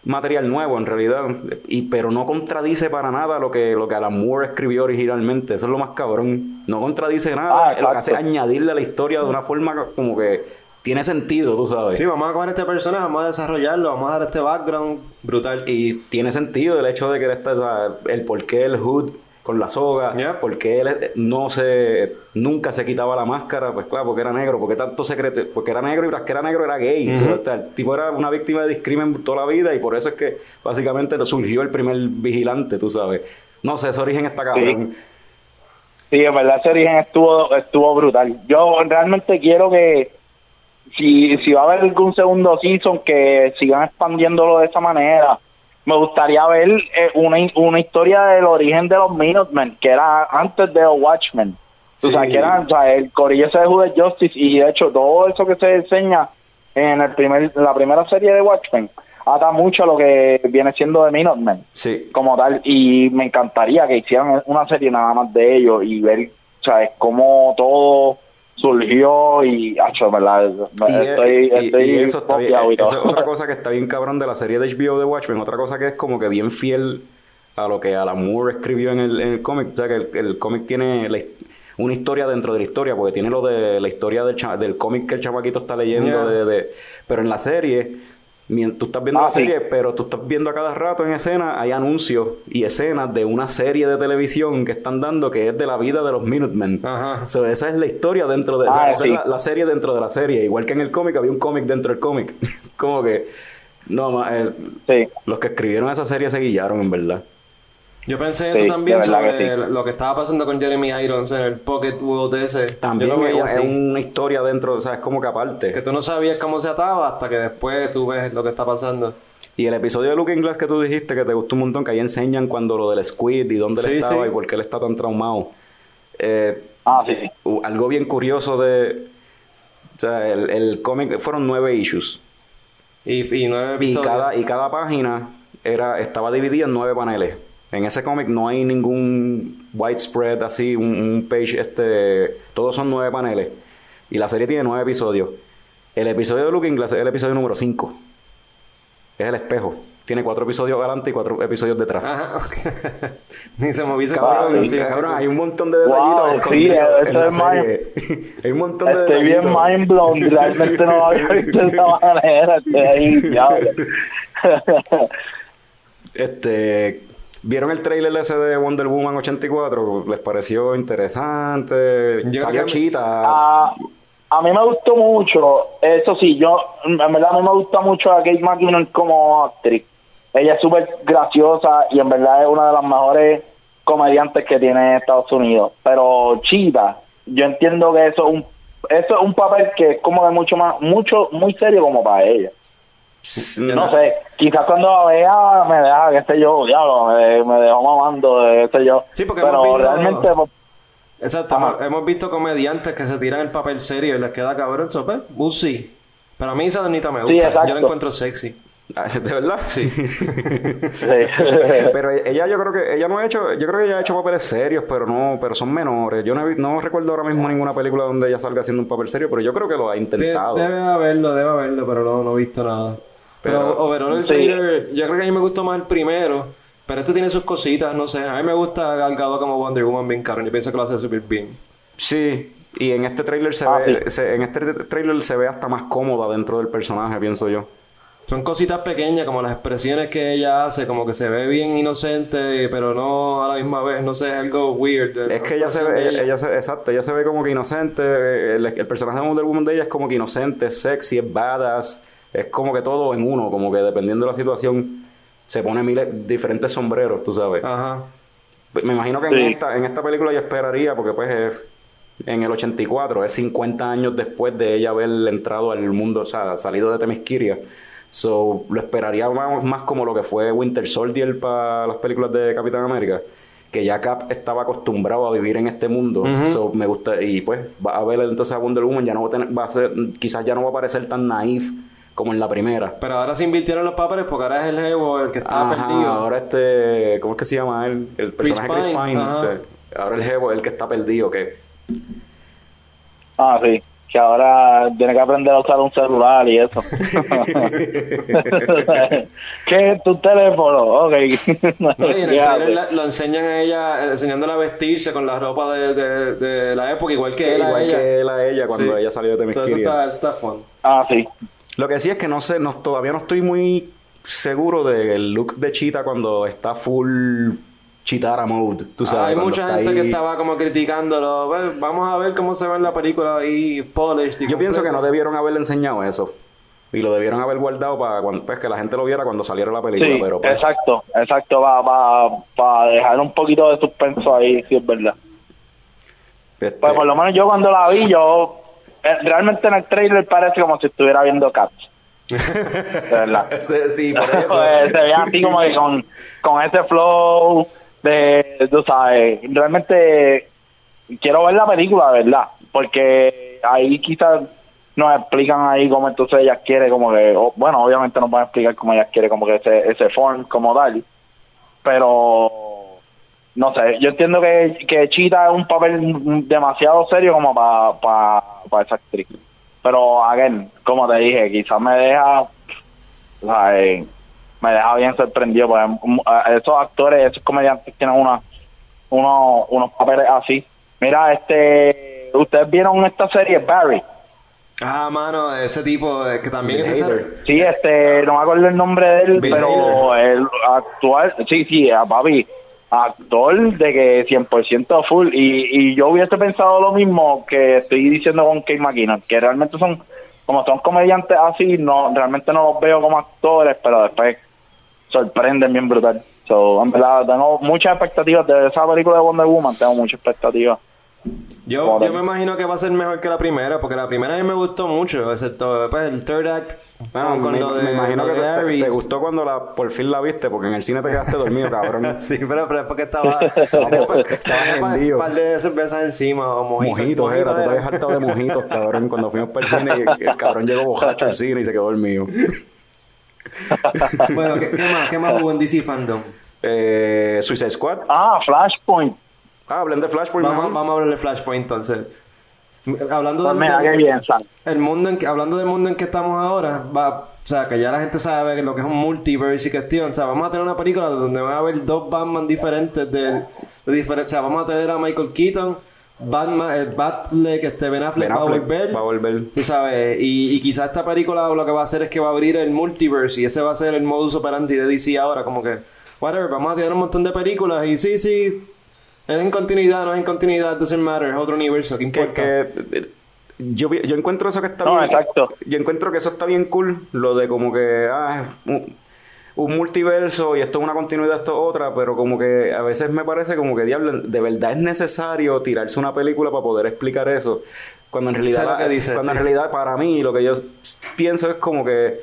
material nuevo en realidad, y pero no contradice para nada lo que lo que Alan Moore escribió originalmente. Eso es lo más cabrón. No contradice nada. Ah, lo que hace añadirle a la historia de una forma como que tiene sentido, tú sabes. Sí, vamos a coger este personaje, vamos a desarrollarlo, vamos a dar este background brutal. Y tiene sentido el hecho de que sea, el por qué el Hood con la soga, Yeah. por qué él eh, no se, nunca se quitaba la máscara, pues claro, porque era negro, porque tanto secreto, porque era negro y tras que era negro era gay, o sea, el tipo era una víctima de discrimen toda la vida y por eso es que básicamente surgió el primer vigilante, tú sabes. No sé, ese origen está cabrón. Sí, en verdad ese origen estuvo, estuvo brutal. Yo realmente quiero que si, si va a haber algún segundo season que sigan expandiéndolo de esa manera, me gustaría ver eh, una, una historia del origen de los Minutemen, que era antes de los Watchmen. O sea, Sí. que eran o sea, el corillo ese de the Justice y de hecho todo eso que se enseña en el primer la primera serie de Watchmen ata mucho a lo que viene siendo de Minutemen Sí. como tal y me encantaría que hicieran una serie nada más de ellos y ver sabes cómo todo surgió y hacho, en verdad Y, estoy, y- estoy y eso, está bien, confiado y todo. eso es otra cosa que está bien cabrón de la serie de HBO de Watchmen. Otra cosa que es como que bien fiel a lo que Alan Moore escribió en el, en el cómic. O sea, que el, el cómic tiene la una historia dentro de la historia, porque tiene lo de la historia del, del cómic que el chamaquito está leyendo. Yeah. De, de- pero en la serie, tú estás viendo Ah, la sí. serie, pero tú estás viendo a cada rato en escena, hay anuncios y escenas de una serie de televisión que están dando que es de la vida de los Minutemen. Ajá. So, esa es la historia dentro de... o sea, Ah, esa es la, la serie dentro de la serie. Igual que en el cómic, había un cómic dentro del cómic. (laughs) Como que... No, el- sí los que escribieron esa serie se guillaron, en verdad. Yo pensé Sí, eso también sobre que sí. lo que estaba pasando con Jeremy Irons en el Pocket World ese. También es, una historia dentro, o sea, es como que aparte. Que tú no sabías cómo se ataba hasta que después tú ves lo que está pasando. Y el episodio de Looking Glass que tú dijiste que te gustó un montón, que ahí enseñan cuando lo del Squid y dónde él Sí, estaba sí. y por qué él está tan traumado. Eh, ah sí algo bien curioso de... O sea, el, el cómic fueron nueve issues. Y, y nueve Y episodios. cada, y cada página era, estaba dividida en nueve paneles. En ese cómic no hay ningún widespread así, un, un page, este, todos son nueve paneles. Y la serie tiene nueve episodios. El episodio de Looking Glass es el episodio número cinco. Es el espejo. Tiene cuatro episodios adelante y cuatro episodios detrás. Ajá. (laughs) Ni se Cabrón, Ah, sí, cabrón, hay un montón de Wow, detallitos sí, escondidos eso en la es serie. (laughs) hay un montón de estoy bien detallitos. mind blown realmente no lo había (laughs) visto de esa manera estoy ahí. Este, ¿vieron el trailer ese de Wonder Woman 84? ¿Les pareció interesante? Yo Salió Cheetah. Ah, a mí me gustó mucho, eso sí, yo, en verdad a mí me gusta mucho a Kate McKinnon como actriz. Ella es súper graciosa y en verdad es una de las mejores comediantes que tiene Estados Unidos. Pero Chita, yo entiendo que eso es un eso es un papel que es como de mucho más, mucho, muy serio como para ella. No sé, quizás cuando la vea me deja, qué sé yo, diablo, me, me dejó mamando, qué sé yo. Sí, porque Pero hemos visto- realmente, pues, Exacto. Ajá. hemos- Hemos visto comediantes que se tiran el papel serio y les queda cabrón. So, pues, we'll see. Pero a mí esa donita me Sí, gusta. Yo la encuentro sexy. Ah, ¿De verdad? Sí. sí. (laughs) pero ella yo creo que ella no ha hecho, yo creo que ella ha hecho papeles serios, pero no, pero son menores. Yo no, he vi- no recuerdo ahora mismo ninguna película donde ella salga haciendo un papel serio, pero yo creo que lo ha De- intentado. debe haberlo, debe haberlo, pero no, no he visto nada. Pero Pero overall el Sí. trailer, yo creo que a mí me gustó más el primero. Pero este tiene sus cositas, no sé. A mí me gusta Gal Gadot como Wonder Woman bien caro. Y pienso que lo hace súper bien. sí, y en este trailer se Ah, ve, sí. se- en este trailer se ve hasta más cómoda dentro del personaje, pienso yo. Son cositas pequeñas, como las expresiones que ella hace, como que se ve bien inocente, pero no a la misma vez, no sé, es algo weird. Es que ella se ve, ella, se- exacto, ella se ve como que inocente. El, el personaje de Wonder Woman de ella es como que inocente, es sexy, es badass. Es como que todo en uno, como que dependiendo de la situación se pone miles diferentes sombreros, tú sabes. Ajá. Me imagino que en, esta, en esta película yo esperaría, porque pues es en el 84, es 50 años después de ella haber entrado al mundo, o sea, salido de Temisquiria. So, lo esperaría más, más como lo que fue Winter Soldier para las películas de Capitán América. Que ya Cap estaba acostumbrado a vivir en este mundo. So, me gusta, y pues va a ver entonces a Wonder Woman, ya no va a, tener- va a ser, quizás ya no va a parecer tan naif como en la primera. Pero ahora se invirtieron los papeles porque ahora es el Evo el que estaba Ajá, perdido. ahora este, ¿cómo es que se llama él? El personaje Chris Pine, Pine. ajá. este, ahora el jevo es el que está perdido, que Ah, sí. Que ahora tiene que aprender a usar un celular y eso. (laughs) ¿Qué es tu teléfono? Ok. No, y en el Ya, trailer pues. la- lo enseñan a ella, eh, enseñándola a vestirse con la ropa de, de, de la época, igual que él a igual ella. que él a ella cuando Sí. ella salió de Eso Temisquiria. está, eso está fun. Ah, sí. Lo que sí es que no sé, no, todavía no estoy muy seguro del look de Cheetah cuando está full Chitara mode, tú sabes. Ah, Hay mucha gente que estaba como criticándolo. Bueno, vamos a ver cómo se ve en la película ahí polished. y Yo pienso que no debieron haberle enseñado eso. Y lo debieron haber guardado para cuando, pues, que la gente lo viera cuando saliera la película. Sí, pero pues, exacto, exacto. Va, va, para dejar un poquito de suspenso ahí, sí es verdad. este, Pues por lo menos yo cuando la vi, yo realmente en el trailer parece como si estuviera viendo Cats. De verdad. (laughs) sí, sí, por (laughs) eso. Pues, se ve así como que con, con ese flow de, tú sabes, realmente quiero ver la película, de verdad, porque ahí quizás nos explican ahí cómo entonces ella quiere como que, o- bueno, obviamente nos van a explicar cómo ella quiere como que ese, ese form como tal, pero no sé, yo entiendo que, que Chita es un papel demasiado serio como para para esa actriz. Pero, again, como te dije, quizás me deja, o sea, eh, me deja bien sorprendido, porque mm, esos actores, esos comediantes tienen una, unos, unos papeles así. Mira, este, ustedes vieron esta serie, Barry. Ah, mano, ese tipo eh, que también Bill es de Sí, este, no me acuerdo el nombre de él, Bill pero el actual, sí, sí, a papi, actor de que 100% full. Y, y yo hubiese pensado lo mismo que estoy diciendo con Kate McKinnon, que realmente son, como son comediantes así, no realmente no los veo como actores, pero después sorprenden bien brutal. So, en verdad, tengo muchas expectativas de esa película de Wonder Woman, tengo muchas expectativas. Yo, yo me imagino que va a ser mejor que la primera, porque la primera a mí me gustó mucho, excepto pues, el third act. Bueno, con me, lo de- me imagino lo que de te, gustó cuando la por fin la viste, porque en el cine te quedaste dormido, cabrón. (laughs) Sí, pero, pero es porque estaba. (laughs) Estaba tenía un par (laughs) de cervezas encima o mojitos. Mojitos era, tú te habías hartado de mojitos, cabrón. Cuando fuimos para el cine, y el cabrón llegó bojacho al cine y se quedó dormido. Bueno, ¿qué, qué más? ¿Qué más hubo en DC Fandom? Eh, Suicide Squad. Ah, Flashpoint. Ah, hablen de Flashpoint. Vamos a hablar de Flashpoint entonces. Hablando Pues del, bien, el mundo en que, hablando del mundo en que estamos ahora, va, o sea, que ya la gente sabe lo que es un multiverse y cuestión. O sea, vamos a tener una película donde van a haber dos Batman diferentes de, de diferentes. O sea, vamos a tener a Michael Keaton, Batman, el Batfleck, este Ben Affleck, Ben va a Affleck volver. va a volver. Tú sabes, y, y quizás esta película lo que va a hacer es que va a abrir el multiverse y ese va a ser el modus operandi de DC ahora, como que, whatever, vamos a tener un montón de películas y sí, sí, es en continuidad, no es en continuidad, doesn't matter, es otro universo, ¿qué Que, importa? que, eh, yo, yo encuentro eso que está No, bien. exacto. Yo encuentro que eso está bien cool. Lo de como que, ah, es un, un multiverso y esto es una continuidad, esto es otra. Pero como que a veces me parece como que, diablo, de verdad es necesario tirarse una película para poder explicar eso. Cuando en realidad, cuando en realidad para mí lo que yo pienso es como que,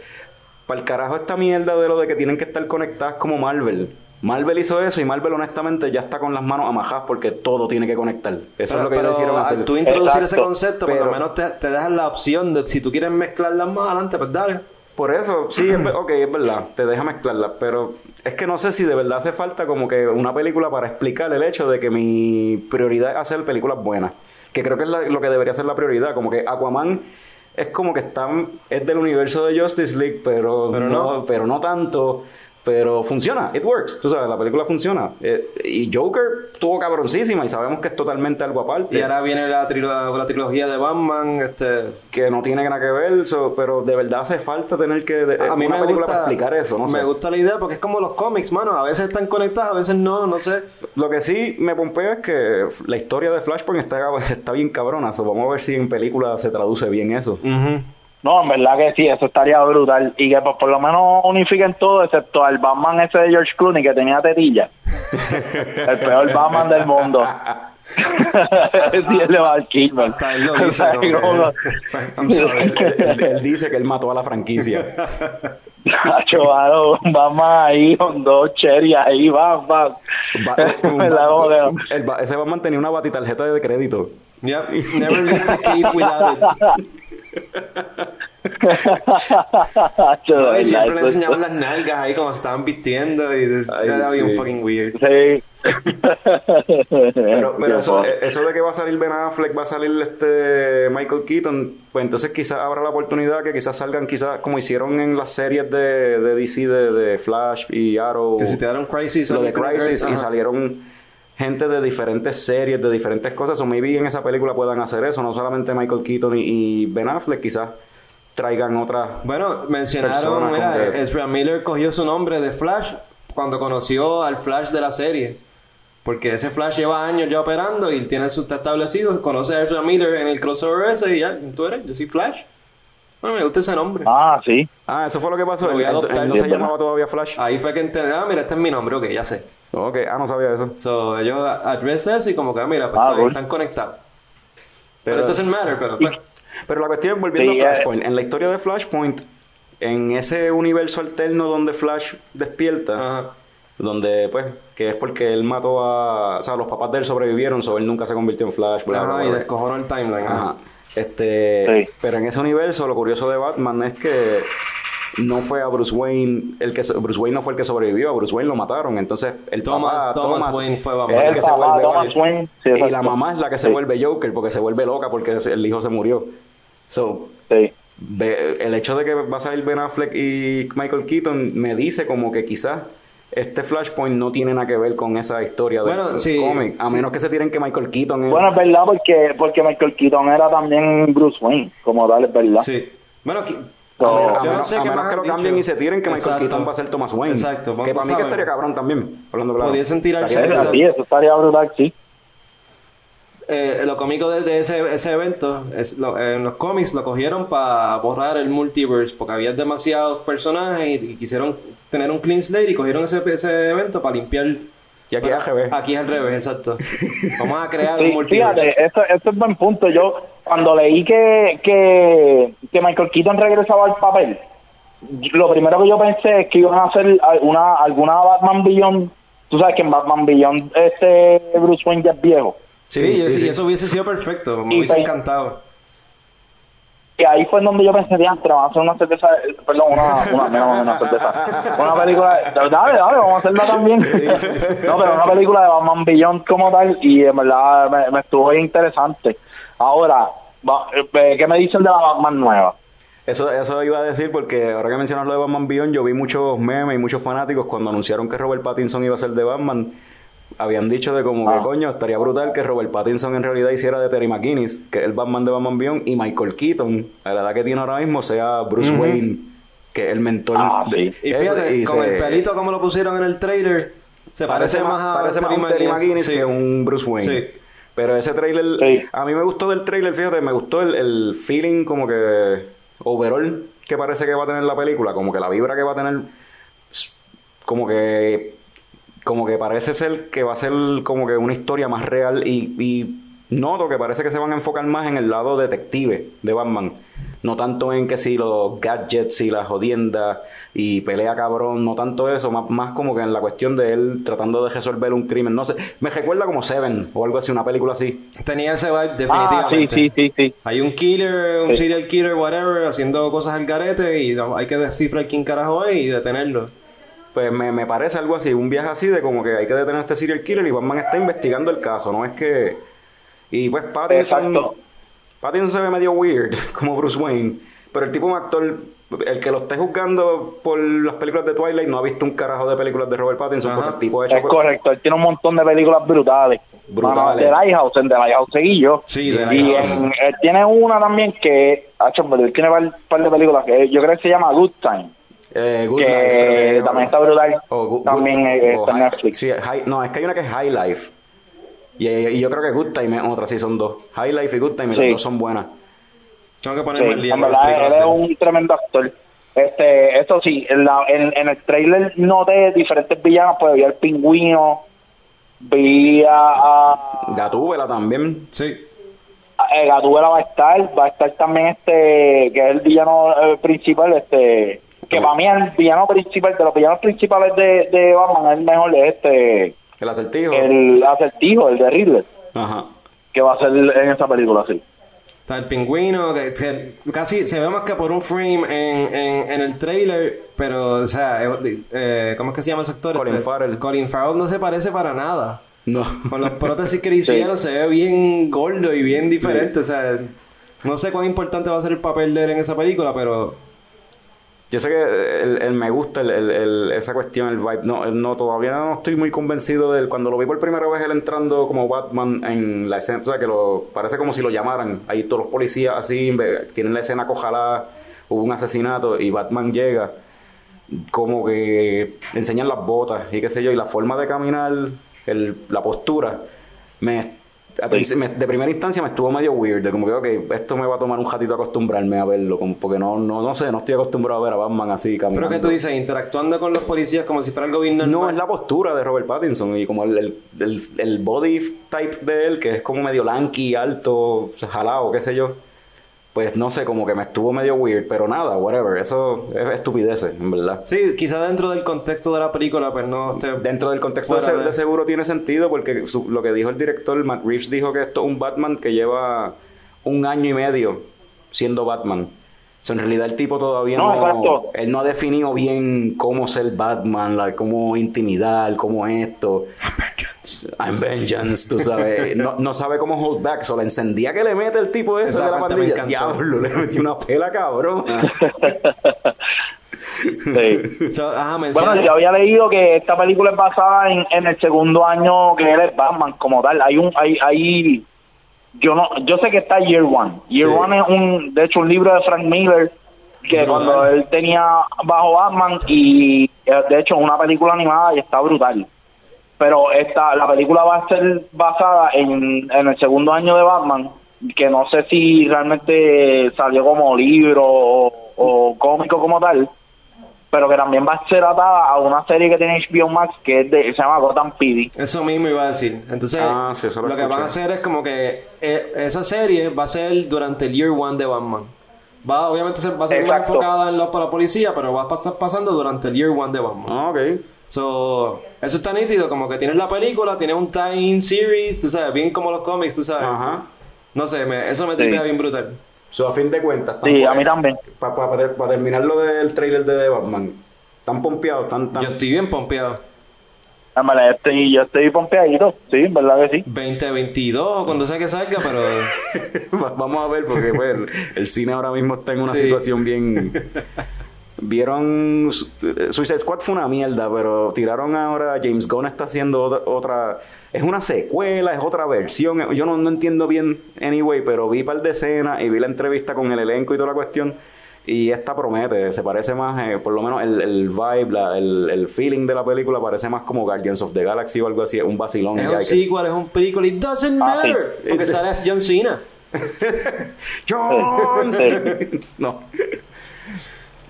para el carajo esta mierda de lo de que tienen que estar conectadas como Marvel. Marvel hizo eso y Marvel honestamente ya está con las manos amajadas porque todo tiene que conectar. Eso es lo que ellos decidieron al hacer. tú introducir ese concepto, por lo Pero- menos te, te dejan la opción de si tú quieres mezclarlas más adelante, pues dale. Por eso, sí, es, ok, es verdad, te deja mezclarlas, pero es que no sé si de verdad hace falta como que una película para explicar el hecho de que mi prioridad es hacer películas buenas, que creo que es la- lo que debería ser la prioridad, como que Aquaman es como que están, es del universo de Justice League, pero, Pero no, no. pero no tanto. Pero funciona, it works, tú sabes, la película funciona. Eh, y Joker tuvo cabroncísima y sabemos que es totalmente algo aparte. Y ahora viene la, trilo- la trilogía de Batman. Este, que no tiene nada que ver, so- pero de verdad hace falta tener que de- a mí una me película gusta, para explicar eso, no me sé. gusta la idea porque es como los cómics, mano. A veces están conectados, a veces no, no sé. Lo que sí me pompea es que la historia de Flashpoint está, (laughs) está bien cabrona, so vamos a ver si en película se traduce bien eso. No, en verdad que sí, eso estaría brutal. Y que pues, por lo menos unifiquen todo, excepto al Batman ese de George Clooney que tenía tetilla. (laughs) el peor Batman del mundo. (laughs) sí, el de Val Kilmer. Hasta él lo dice. (laughs) I'm sorry. él, él- él dice que él mató a la franquicia. Nacho, Batman ahí con dos cherry ahí, va, va. Ba- un ¿Verdad? Como ba- que- el ba- ese Batman tenía una batitarjeta de crédito. Yep. Never leave the cave without it. (laughs) No, y siempre le eso- enseñaban las nalgas ahí como se estaban vistiendo y era bien fucking weird. Sí. (laughs) Pero, pero eso, Qué eso de que va a salir Ben Affleck, va a salir este Michael Keaton, pues entonces quizás habrá la oportunidad que quizás salgan, quizás como hicieron en las series de, de DC de, de Flash y Arrow. Que si te dieron Crisis. lo de Crisis y ajá. salieron gente de diferentes series, de diferentes cosas. O maybe en esa película puedan hacer eso, no solamente Michael Keaton y, y Ben Affleck, quizás traigan otras. Bueno, mencionaron, mira, Ezra Miller cogió su nombre de Flash cuando conoció al Flash de la serie. Porque ese Flash lleva años ya operando y tiene su establecido. Conoce a Ezra Miller en el crossover ese y ya, tú eres, yo soy Flash. Bueno, me gusta ese nombre. Ah, sí. Ah, eso fue lo que pasó. Lo voy a adoptar, no se llamaba todavía Flash. Ahí fue que entendí, ah, mira, este es mi nombre, ok, ya sé. Ok, ah, no sabía eso. So, ellos address eso y como que, ah, mira, pues Ah, está bien, cool. están conectados. Pero, Pero- it doesn't matter, pero pues. Pero la cuestión es volviendo Sí, a eh. Flashpoint. En la historia de Flashpoint, en ese universo alterno donde Flash despierta, Ajá. donde pues, que es porque él mató a. O sea, los papás de él sobrevivieron, so él nunca se convirtió en Flash, bla, Ajá, bla, y descojonó el timeline. ajá. Ajá. Este, Sí. pero en ese universo lo curioso de Batman es que no fue a Bruce Wayne el que Bruce Wayne no fue el que sobrevivió, a Bruce Wayne lo mataron, entonces el Thomas- papá Thomas Wayne fue Batman. el que se vuelve Thomas Wayne, sí, y la mamá es la que se Sí. vuelve Joker porque se vuelve loca porque el hijo se murió. So, Sí. el hecho de que va a salir Ben Affleck y Michael Keaton me dice como que quizás este Flashpoint no tiene nada que ver con esa historia del Bueno, sí, cómic, a sí. menos que se tiren que Michael Keaton es- Bueno, es verdad, porque, porque Michael Keaton era también Bruce Wayne, como tal, es verdad. Sí. Bueno, aquí- A No, menos, a yo no menos- sé a qué menos más que lo cambien dicho. y se tiren que Michael Exacto. Keaton va a ser Thomas Wayne. Exacto, Que para mí que estaría cabrón también. Hablando claro. Pudiesen tirarse Estaría sí, eso estaría brutal, sí. eh, lo cómico de, de ese, ese evento, es lo- en los cómics lo cogieron para borrar el multiverse, porque había demasiados personajes y, y quisieron tener un clean slate y cogieron ese, ese evento para limpiar. Y aquí es al revés. Aquí es al revés, exacto. Vamos a crear un Sí, multiverse. fíjate, eso, eso es buen punto. Yo, cuando leí que, que, que Michael Keaton regresaba al papel, lo primero que yo pensé es que iban a hacer una, alguna Batman Beyond. Tú sabes que en Batman Beyond este Bruce Wayne ya es viejo. Sí, Sí, eso hubiese sido perfecto, me Y hubiese encantado. Y ahí fue donde yo pensé, diantre, vamos a hacer una cerveza, perdón, una, una, mira, una cerveza, una película, dale, dale, vamos a hacerla también. No, pero una película de Batman Beyond como tal, y en verdad me, me estuvo interesante. Ahora, eh, ¿qué me dicen de la Batman nueva? Eso, eso iba a decir porque ahora que mencionas lo de Batman Beyond, yo vi muchos memes y muchos fanáticos cuando anunciaron que Robert Pattinson iba a ser de Batman. Habían dicho de como Ah. que coño, estaría brutal que Robert Pattinson en realidad hiciera de Terry McGuinness, que es el Batman de Batman Beyond, y Michael Keaton, a la edad que tiene ahora mismo, sea Bruce Wayne, que es el mentor Ah, de- sí. Y Ese- fíjate, y con se- el pelito como lo pusieron en el trailer, se parece, más, parece más un Terry McGuinness Sí. que un Bruce Wayne. Sí. Pero ese trailer, Sí. a mí me gustó del trailer, fíjate, me gustó el, el feeling como que overall que parece que va a tener la película, como que la vibra que va a tener, como que, como que parece ser que va a ser como que una historia más real y, y noto que parece que se van a enfocar más en el lado detective de Batman. No tanto en que si los gadgets y las jodiendas y pelea cabrón, no tanto eso, más, más como que en la cuestión de él tratando de resolver un crimen. No sé, me recuerda como Seven o algo así, una película así. Tenía ese vibe Ah, sí, definitivamente. sí, sí, sí. Hay un killer, un Sí. serial killer, whatever, haciendo cosas al garete y hay que descifrar quién carajo es y detenerlo. Pues me, me parece algo así, un viaje así de como que hay que detener a este serial killer y Batman está investigando el caso, no es que... Y pues Pattinson, Exacto. Pattinson se ve medio weird, (laughs) como Bruce Wayne, pero el tipo es un actor, el que lo esté juzgando por las películas de Twilight no ha visto un carajo de películas de Robert Pattinson, Ajá. porque el tipo ha hecho... Es correcto, él tiene un montón de películas brutales. Brutales. The Lighthouse, en The Lighthouse seguí yo. Sí, The Y él tiene una también que, pero él tiene un par de películas que yo creo que se llama Good Time, Eh, Good que Life, creo que- también está brutal. Good- también Good- eh, está en Netflix. sí, High- no, es que hay una que es High Life. Y, y yo creo que Good Time es otra, sí, son dos. High Life y Good Time, y Sí. las dos son buenas. Tengo que Sí, ponerme el día en verdad, él es un tremendo actor. Este, eso sí, en, la, en, en el trailer noté diferentes villanos, pues vi al pingüino, vi a, a, Gatúbela también. Sí. eh, Gatúbela va a estar, va a estar también este, que es el villano eh, principal, este, que para mí el villano principal, de los villanos principales de, de Batman, el mejor es este, El acertijo. el acertijo, el de Riddler, Ajá. que va a ser en esa película, sí. Está el pingüino, que, que casi se ve más que por un frame en, en, en el trailer, pero, o sea, eh, eh, ¿cómo es que se llama ese actor? Colin Este, Farrell. Colin Farrell no se parece para nada. No. Con los prótesis que le (laughs) hicieron se ve bien gordo y bien diferente, o sea, no sé cuán importante va a ser el papel de él en esa película, pero Yo sé que el, me gusta el, esa cuestión, el vibe. No, no, todavía no estoy muy convencido de él. Cuando lo vi por primera vez él entrando como Batman en la escena, o sea, que lo parece como si lo llamaran. Ahí todos los policías así, tienen la escena cojalada, hubo un asesinato y Batman llega. Como que enseñan las botas y qué sé yo, y la forma de caminar, la postura, me- de primera instancia me estuvo medio weird, de como que, ok, esto me va a tomar un ratito acostumbrarme a verlo, como, porque no, no, no sé, no estoy acostumbrado a ver a Batman así caminando. pero que tú dices, interactuando con los policías como si fuera el gobierno No, es la postura de Robert Pattinson y como el, el, el, el body type de él, que es como medio lanky, alto, jalado, qué sé yo. Pues no sé, como que me estuvo medio weird, pero nada, whatever, eso es estupideces, en verdad. Sí, quizá dentro del contexto de la película, pues no esté... Dentro del contexto de seguro tiene sentido porque su- lo que dijo el director, Matt Reeves, dijo que esto es un Batman que lleva un año y medio siendo Batman. O sea, en realidad el tipo todavía No, él no ha definido bien cómo ser Batman, cómo intimidar, cómo esto. I'm vengeance, tú sabes. No, no sabe cómo hold back. So, la encendía que le mete el tipo ese Esa de la pandilla. Diablo, le metió una pela, cabrón. (laughs) Sí. So, ajá, Bueno, yo había leído que esta película es basada en, en el segundo año que él es Batman como tal. Hay un, hay, hay, yo no, yo sé que está Year One. Year Sí. One es un, de hecho, un libro de Frank Miller que Brutal. cuando él tenía bajo Batman y eh, de hecho es una película animada y está brutal. Pero esta, la película va a ser basada en, en el segundo año de Batman, que no sé si realmente salió como libro o, o cómico como tal, pero que también va a ser atada a una serie que tiene HBO Max que es de, se llama Gotham PD. Eso mismo iba a decir. Entonces, Ah, sí, eso lo lo que van a hacer es como que eh, esa serie va a ser durante el Year One de Batman. Va, obviamente va a ser más enfocada en la, para la policía, pero va a estar pasando durante el Year One de Batman. Ah, ok. So, eso está nítido, como que tienes la película, tienes un tie-in series, tú sabes, bien como los cómics, tú sabes. Ajá. No sé, me- eso me Sí. tripea bien brutal. So, a fin de cuentas. Sí, a mí también. Para terminar lo del trailer de The Batman. Tan pompeado, tan, tan... Yo estoy bien pompeado. En verdad, estoy, yo estoy pompeadito, sí, verdad que sí. 2022, cuando sea que salga, pero... (laughs) Va- Vamos a ver, porque pues, el, el cine ahora mismo está en una Sí. situación bien. (laughs) Vieron. Su- Suicide Squad fue una mierda, pero tiraron ahora. James Gunn está haciendo otra. otra- es una secuela, es otra versión. Yo no, no entiendo bien, anyway, pero vi par de escenas y vi la entrevista con el elenco y toda la cuestión. Y esta promete, se parece más, eh, por lo menos el, el vibe, la- el, el feeling de la película parece más como Guardians of the Galaxy o algo así, un vacilón. Es un que- sequel, es un película, it doesn't Ah, sí. matter. Porque sale John Cena. (laughs) John (laughs) no.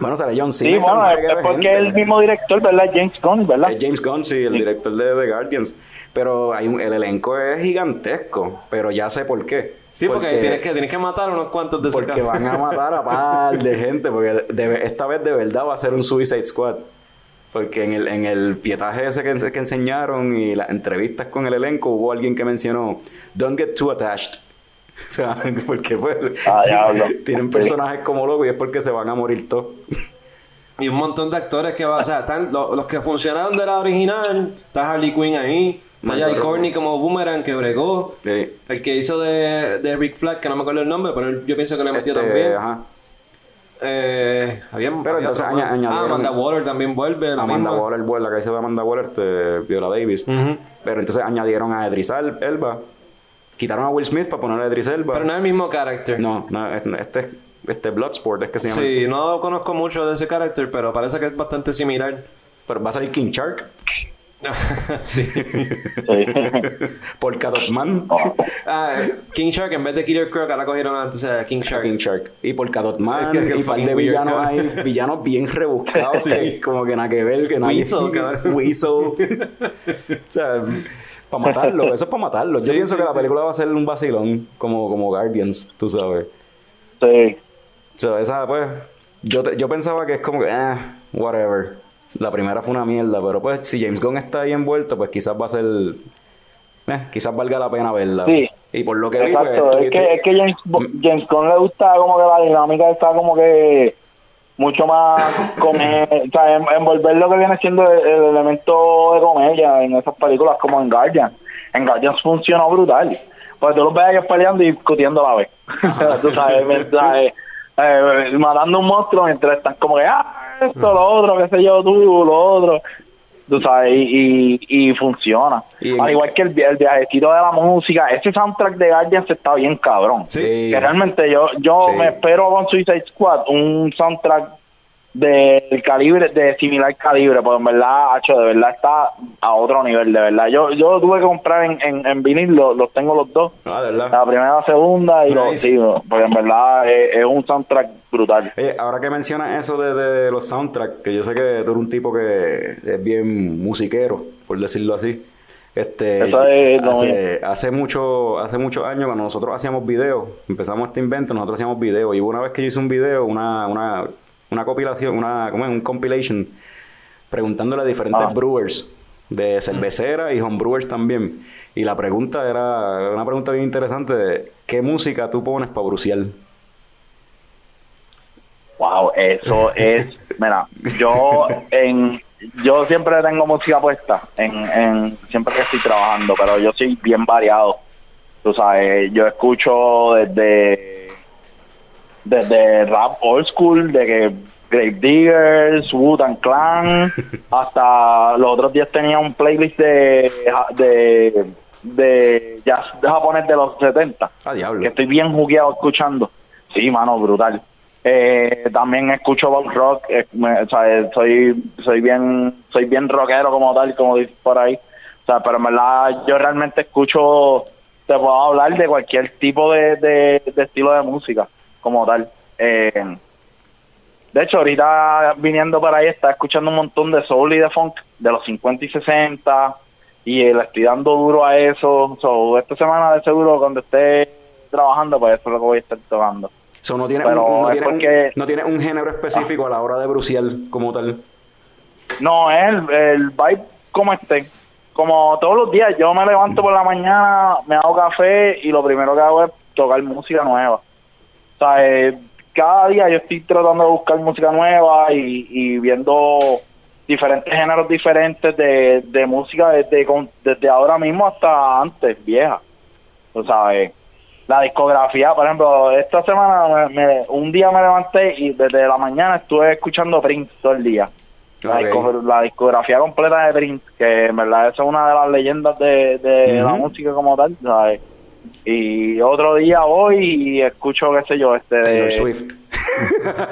Bueno, será John Sí, Cena. y bueno, es, porque gente. es el mismo director, ¿verdad? James Gunn, ¿verdad? Es James Gunn, sí, el director de The Guardians. Pero hay un, el elenco es gigantesco. Pero ya sé por qué. Sí, porque, tienes, que, tienes que matar unos cuantos de Porque van a matar a par de gente. Porque de- de- esta vez de verdad va a ser un Suicide Squad. Porque en el, en el pietaje ese que, que enseñaron y las entrevistas con el elenco hubo alguien que mencionó Don't get too attached. (laughs) O sea, porque pues Ah, tienen personajes como locos y es porque se van a morir todos. Y un montón de actores que va, o sea, están lo- los que funcionaron de la original, está Harley Quinn ahí, Está Jai Courtney como Boomerang que bregó. Sí. El que hizo de, de Rick Flag, que no me acuerdo el nombre, pero él- yo pienso que le metió Este, también. Ajá. Eh, había, Pero había entonces aña- más. añadieron- Ah, Amanda Waller también vuelve. Amanda misma. Waller, vuelve, la que hizo de Amanda Waller, este, Viola Davis. Pero entonces añadieron a Idris Al- Elba. Quitaron a Will Smith para poner a Idris Elba. Pero no es el mismo carácter. no, no, este, este, este Bloodsport es que se llama. Sí, no conozco mucho de ese carácter, pero parece que es bastante similar. Pero va a salir King Shark. (laughs) sí. (laughs) Sí. Polka Dot Man. Ah, King Shark en vez de Killer Croc, ahora cogieron antes a King Shark. King Shark. Y Polka Dot Man. Es que- y un par de villanos ahí. Villanos bien rebuscados. Sí. que como que nada que ver. Que nadie... Weasel, cabrón. Weasel. (laughs) o sea, para matarlo. (laughs) Eso es para matarlo. Yo Sí, pienso sí, que la película va a ser un vacilón. Como, como Guardians, tú sabes. Sí. O sea, esa, pues, yo, te- yo pensaba que es como que, eh, whatever. La primera fue una mierda, pero pues, si James Gunn está ahí envuelto, pues quizás va a ser, eh, quizás valga la pena verla. Sí. Y por lo que vi, Exacto, pues, es que, es que James, James Gunn le gusta como que la dinámica está como que mucho más comer, o sea, en- envolver lo que viene siendo el, el elemento de comedia en esas películas como en Guardian. En Guardian funcionó brutal. Pues tú los ves ellos peleando y discutiendo a la vez. (laughs) tú sabes, me- sabes, eh, matando un monstruo mientras están como que, ah, esto, lo otro, qué sé yo, tú, lo otro. Tú sabes, y, y, y funciona. Y Al igual que el, el viajecito de la música, ese soundtrack de Guardians está bien cabrón. Sí. Que realmente yo yo Sí. me espero con Suicide Squad un soundtrack del calibre, de similar calibre, porque en verdad, hacho, de verdad está a otro nivel, de verdad. Yo yo tuve que comprar en, en, en vinil, lo- los tengo los dos. Ah, de verdad. La primera, la segunda y los Nice. sí, porque en verdad es, es un soundtrack brutal. Oye, ahora que mencionas eso de, de los soundtracks, que yo sé que tú eres un tipo que es bien musiquero, por decirlo así. Este, es hace, hace mucho, hace muchos años cuando nosotros hacíamos videos, empezamos este invento, nosotros hacíamos videos. Y una vez que yo hice un video, una, una, una compilación, una, ¿cómo es? Un compilation, preguntándole a diferentes Ah. brewers de cervecera y homebrewers también. Y la pregunta era una pregunta bien interesante de ¿qué música tú pones para bruciar? Wow, eso es, (laughs) mira, yo en yo siempre tengo música puesta en, en siempre que estoy trabajando, pero yo soy bien variado. Tú sabes, yo escucho desde desde rap old school, de que Grave Diggers, Wu-Tang Clan, (laughs) hasta los otros días tenía un playlist de de de jazz japonés de los 70 Ah, diablo. que estoy bien jugueado escuchando. Sí, mano, brutal. Eh, también escucho pop rock, eh, me- o sea, eh, soy soy bien soy bien rockero como tal, como dices por ahí. O sea, pero en verdad yo realmente escucho, te puedo hablar de cualquier tipo de, de, de estilo de música como tal. Eh, de hecho, ahorita viniendo para ahí, está escuchando un montón de soul y de funk de los 50 y 60 y eh, le estoy dando duro a eso. So, esta semana de seguro cuando esté trabajando, pues eso es lo que voy a estar tocando. So, no tiene, Pero un, no, tiene un- porque- no tiene un género específico a la hora de bruciar como tal. No, es el, el vibe como esté. Como todos los días, yo me levanto por la mañana, me hago café y lo primero que hago es tocar música nueva. O sea, eh, cada día yo estoy tratando de buscar música nueva y, y viendo diferentes géneros diferentes de, de música desde, con- desde ahora mismo hasta antes, vieja. Tú sabes, la discografía, por ejemplo, esta semana, me- me- un día me levanté y desde la mañana estuve escuchando Prince todo el día. La, discografía completa de Prince, que en verdad esa es una de las leyendas de, de la música como tal, ¿sabes? Y otro día voy y escucho, qué sé yo, este de... Taylor Swift.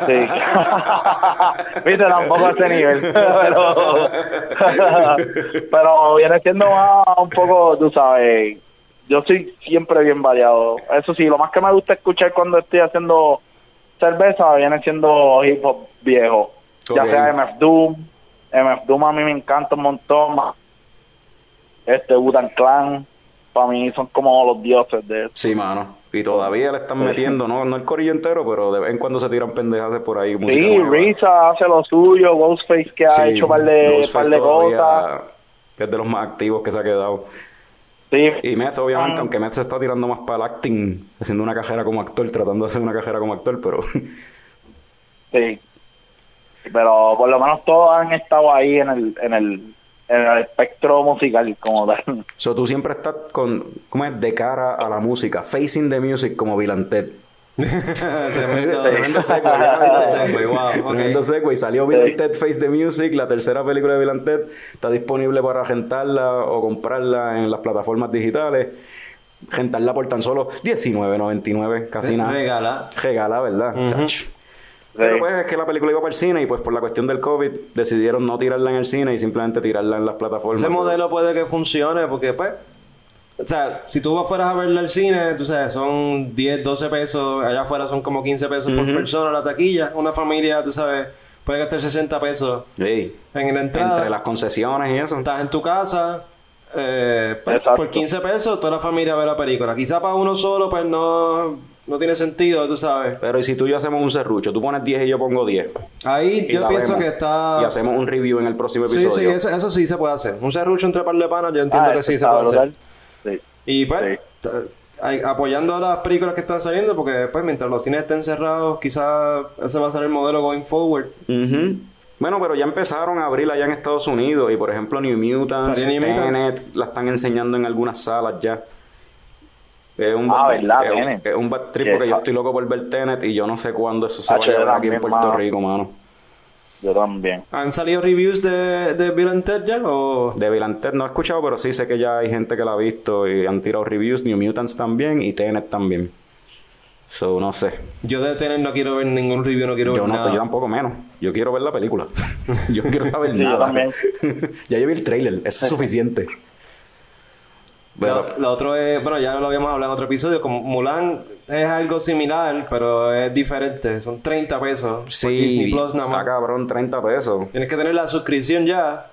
Sí. (laughs) Viste, tampoco a ese nivel. (laughs) pero, (laughs) pero viene siendo más un poco, tú sabes, yo soy siempre bien variado. Eso sí, lo más que me gusta escuchar cuando estoy haciendo cerveza viene siendo hip hop viejo. Ya sea MF Doom. MF Doom a mí me encanta un montón. Este Wu-Tang Clan. Para mí son como los dioses de Sí, mano. Y todavía le están metiendo, no, no el corillo entero, pero de vez en cuando se tiran pendejas por ahí. música Sí. Risa hace lo suyo, Ghostface que ha hecho par de, par de cosas. Es de los más activos que se ha quedado. Sí, Y Meth, obviamente, Ah. aunque Meth se está tirando más para el acting, haciendo una carrera como actor, tratando de hacer una carrera como actor, pero sí. Pero por lo menos todos han estado ahí en el, en el, en el espectro musical como tal. (laughs) So, tú siempre estás con, ¿cómo es? De cara a la música, facing the music como Ted. (laughs) tremendo, Tremendo segue, wow. (laughs) Tremendo segue. Salió Ted Face the Music, la tercera película de Ted. Está disponible para rentarla o comprarla en las plataformas digitales. Rentarla por tan solo $19.99, casi nada. Regala. Regala, ¿verdad? Chach. Pero pues es que la película iba para el cine y pues por la cuestión del COVID decidieron no tirarla en el cine y simplemente tirarla en las plataformas. Ese modelo puede que funcione porque, pues, o sea, si tú fueras a verla al cine, tú sabes, son 10, 12 pesos, allá afuera son como 15 pesos por persona la taquilla. Una familia, tú sabes, puede gastar 60 pesos Sí. en la entrada. Entre las concesiones y eso. Estás en tu casa, eh, pues, por 15 pesos, toda la familia ve la película. Quizá para uno solo, pues no, no tiene sentido, tú sabes. Pero y si tú y yo hacemos un serrucho, tú pones 10 y yo pongo 10. Ahí Y yo pienso vemos. que está... Y hacemos un review en el próximo Sí, episodio. sí, eso, eso sí se puede hacer. Un serrucho entre par de panas, yo entiendo Ah, que eso sí se puede hacer. Sí. Y pues, Sí. apoyando a las películas que están saliendo, porque pues mientras los cines estén cerrados, quizás ese va a ser el modelo going forward. Ujú. Bueno, pero ya empezaron a abrir allá en Estados Unidos y por ejemplo New Mutants, ¿Salió New Mutants? Tenet, la están enseñando en algunas salas ya. Es un Ah, ¿verdad? es un- Tenet. Es un bad trip Que porque yo estoy loco por ver Tenet y yo no sé cuándo eso se Ah, vaya a ver aquí en Puerto mano. Rico, mano. Yo también. ¿Han salido reviews de, de Bill and Ted ya? ¿O De Bill and Ted no he escuchado, pero sí sé que ya hay gente que la ha visto y han tirado reviews, New Mutants también y Tenet también. So, no sé. yo de tener no quiero ver ningún review, no quiero Yo ver no, nada. yo tampoco menos. Yo quiero ver la película. (laughs) yo no quiero saber yo nada. también. (laughs) ya yo vi el trailer, eso es (laughs) suficiente. Pero, Lo, lo otro es, bueno, ya lo habíamos hablado en otro episodio, como Mulan es algo similar, pero es diferente. Son 30 pesos por sí, Disney Plus nada más. cabrón, 30 pesos. Tienes que tener la suscripción ya,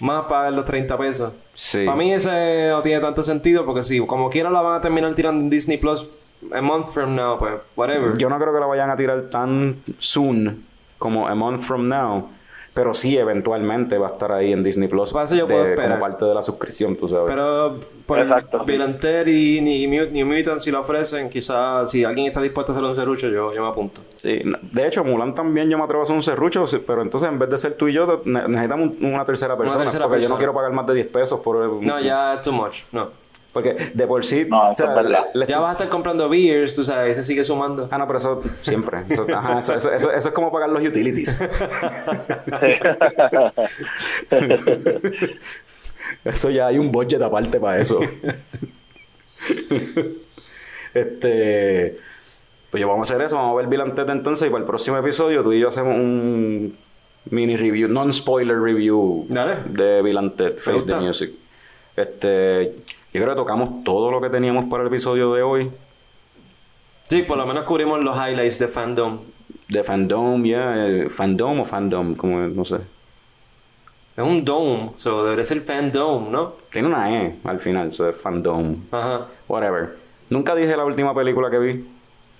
más pagar los 30 pesos. Sí. Para mí ese no tiene tanto sentido porque si como quiera la van a terminar tirando en Disney Plus a month from now, pues whatever. Yo no creo que la vayan a tirar tan soon como a month from now. Pero sí, eventualmente va a estar ahí en Disney Plus. Para eso yo de- puedo esperar. como parte de la suscripción, tú sabes. Pero por Exacto. Ted y ni- New, Mutants si lo ofrecen, quizás si alguien está dispuesto a hacer un serrucho, yo, yo me apunto. Sí, de hecho, Mulan también yo me atrevo a hacer un serrucho, pero entonces en vez de ser tú y yo, ne- necesitamos un- una tercera persona. tercera porque yo persona. no quiero pagar más de 10 pesos por. No, ya es too much, no. Porque de por sí. No, o sea, es le Ya vas a estar comprando beers, tú sabes, se sigue sumando. Ah, no, pero eso siempre. Eso, ajá, eso, eso- eso- eso es como pagar los utilities. (laughs) Eso ya hay un budget aparte para eso. este. Pues yo vamos a hacer eso, vamos a ver Bill Ted entonces y para el próximo episodio tú y yo hacemos un mini review, non-spoiler review Dale. de Bill Ted, Face the. Music. Este, yo creo que tocamos todo lo que teníamos para el episodio de hoy. Sí, por lo menos cubrimos los highlights de fandom. De fandom, ya, eh, fandom o fandom, como no sé. Es un dome, so debería ser fandom, ¿no? Tiene una E al final, eso es fandom. Ajá. Whatever. Nunca dije la última película que vi.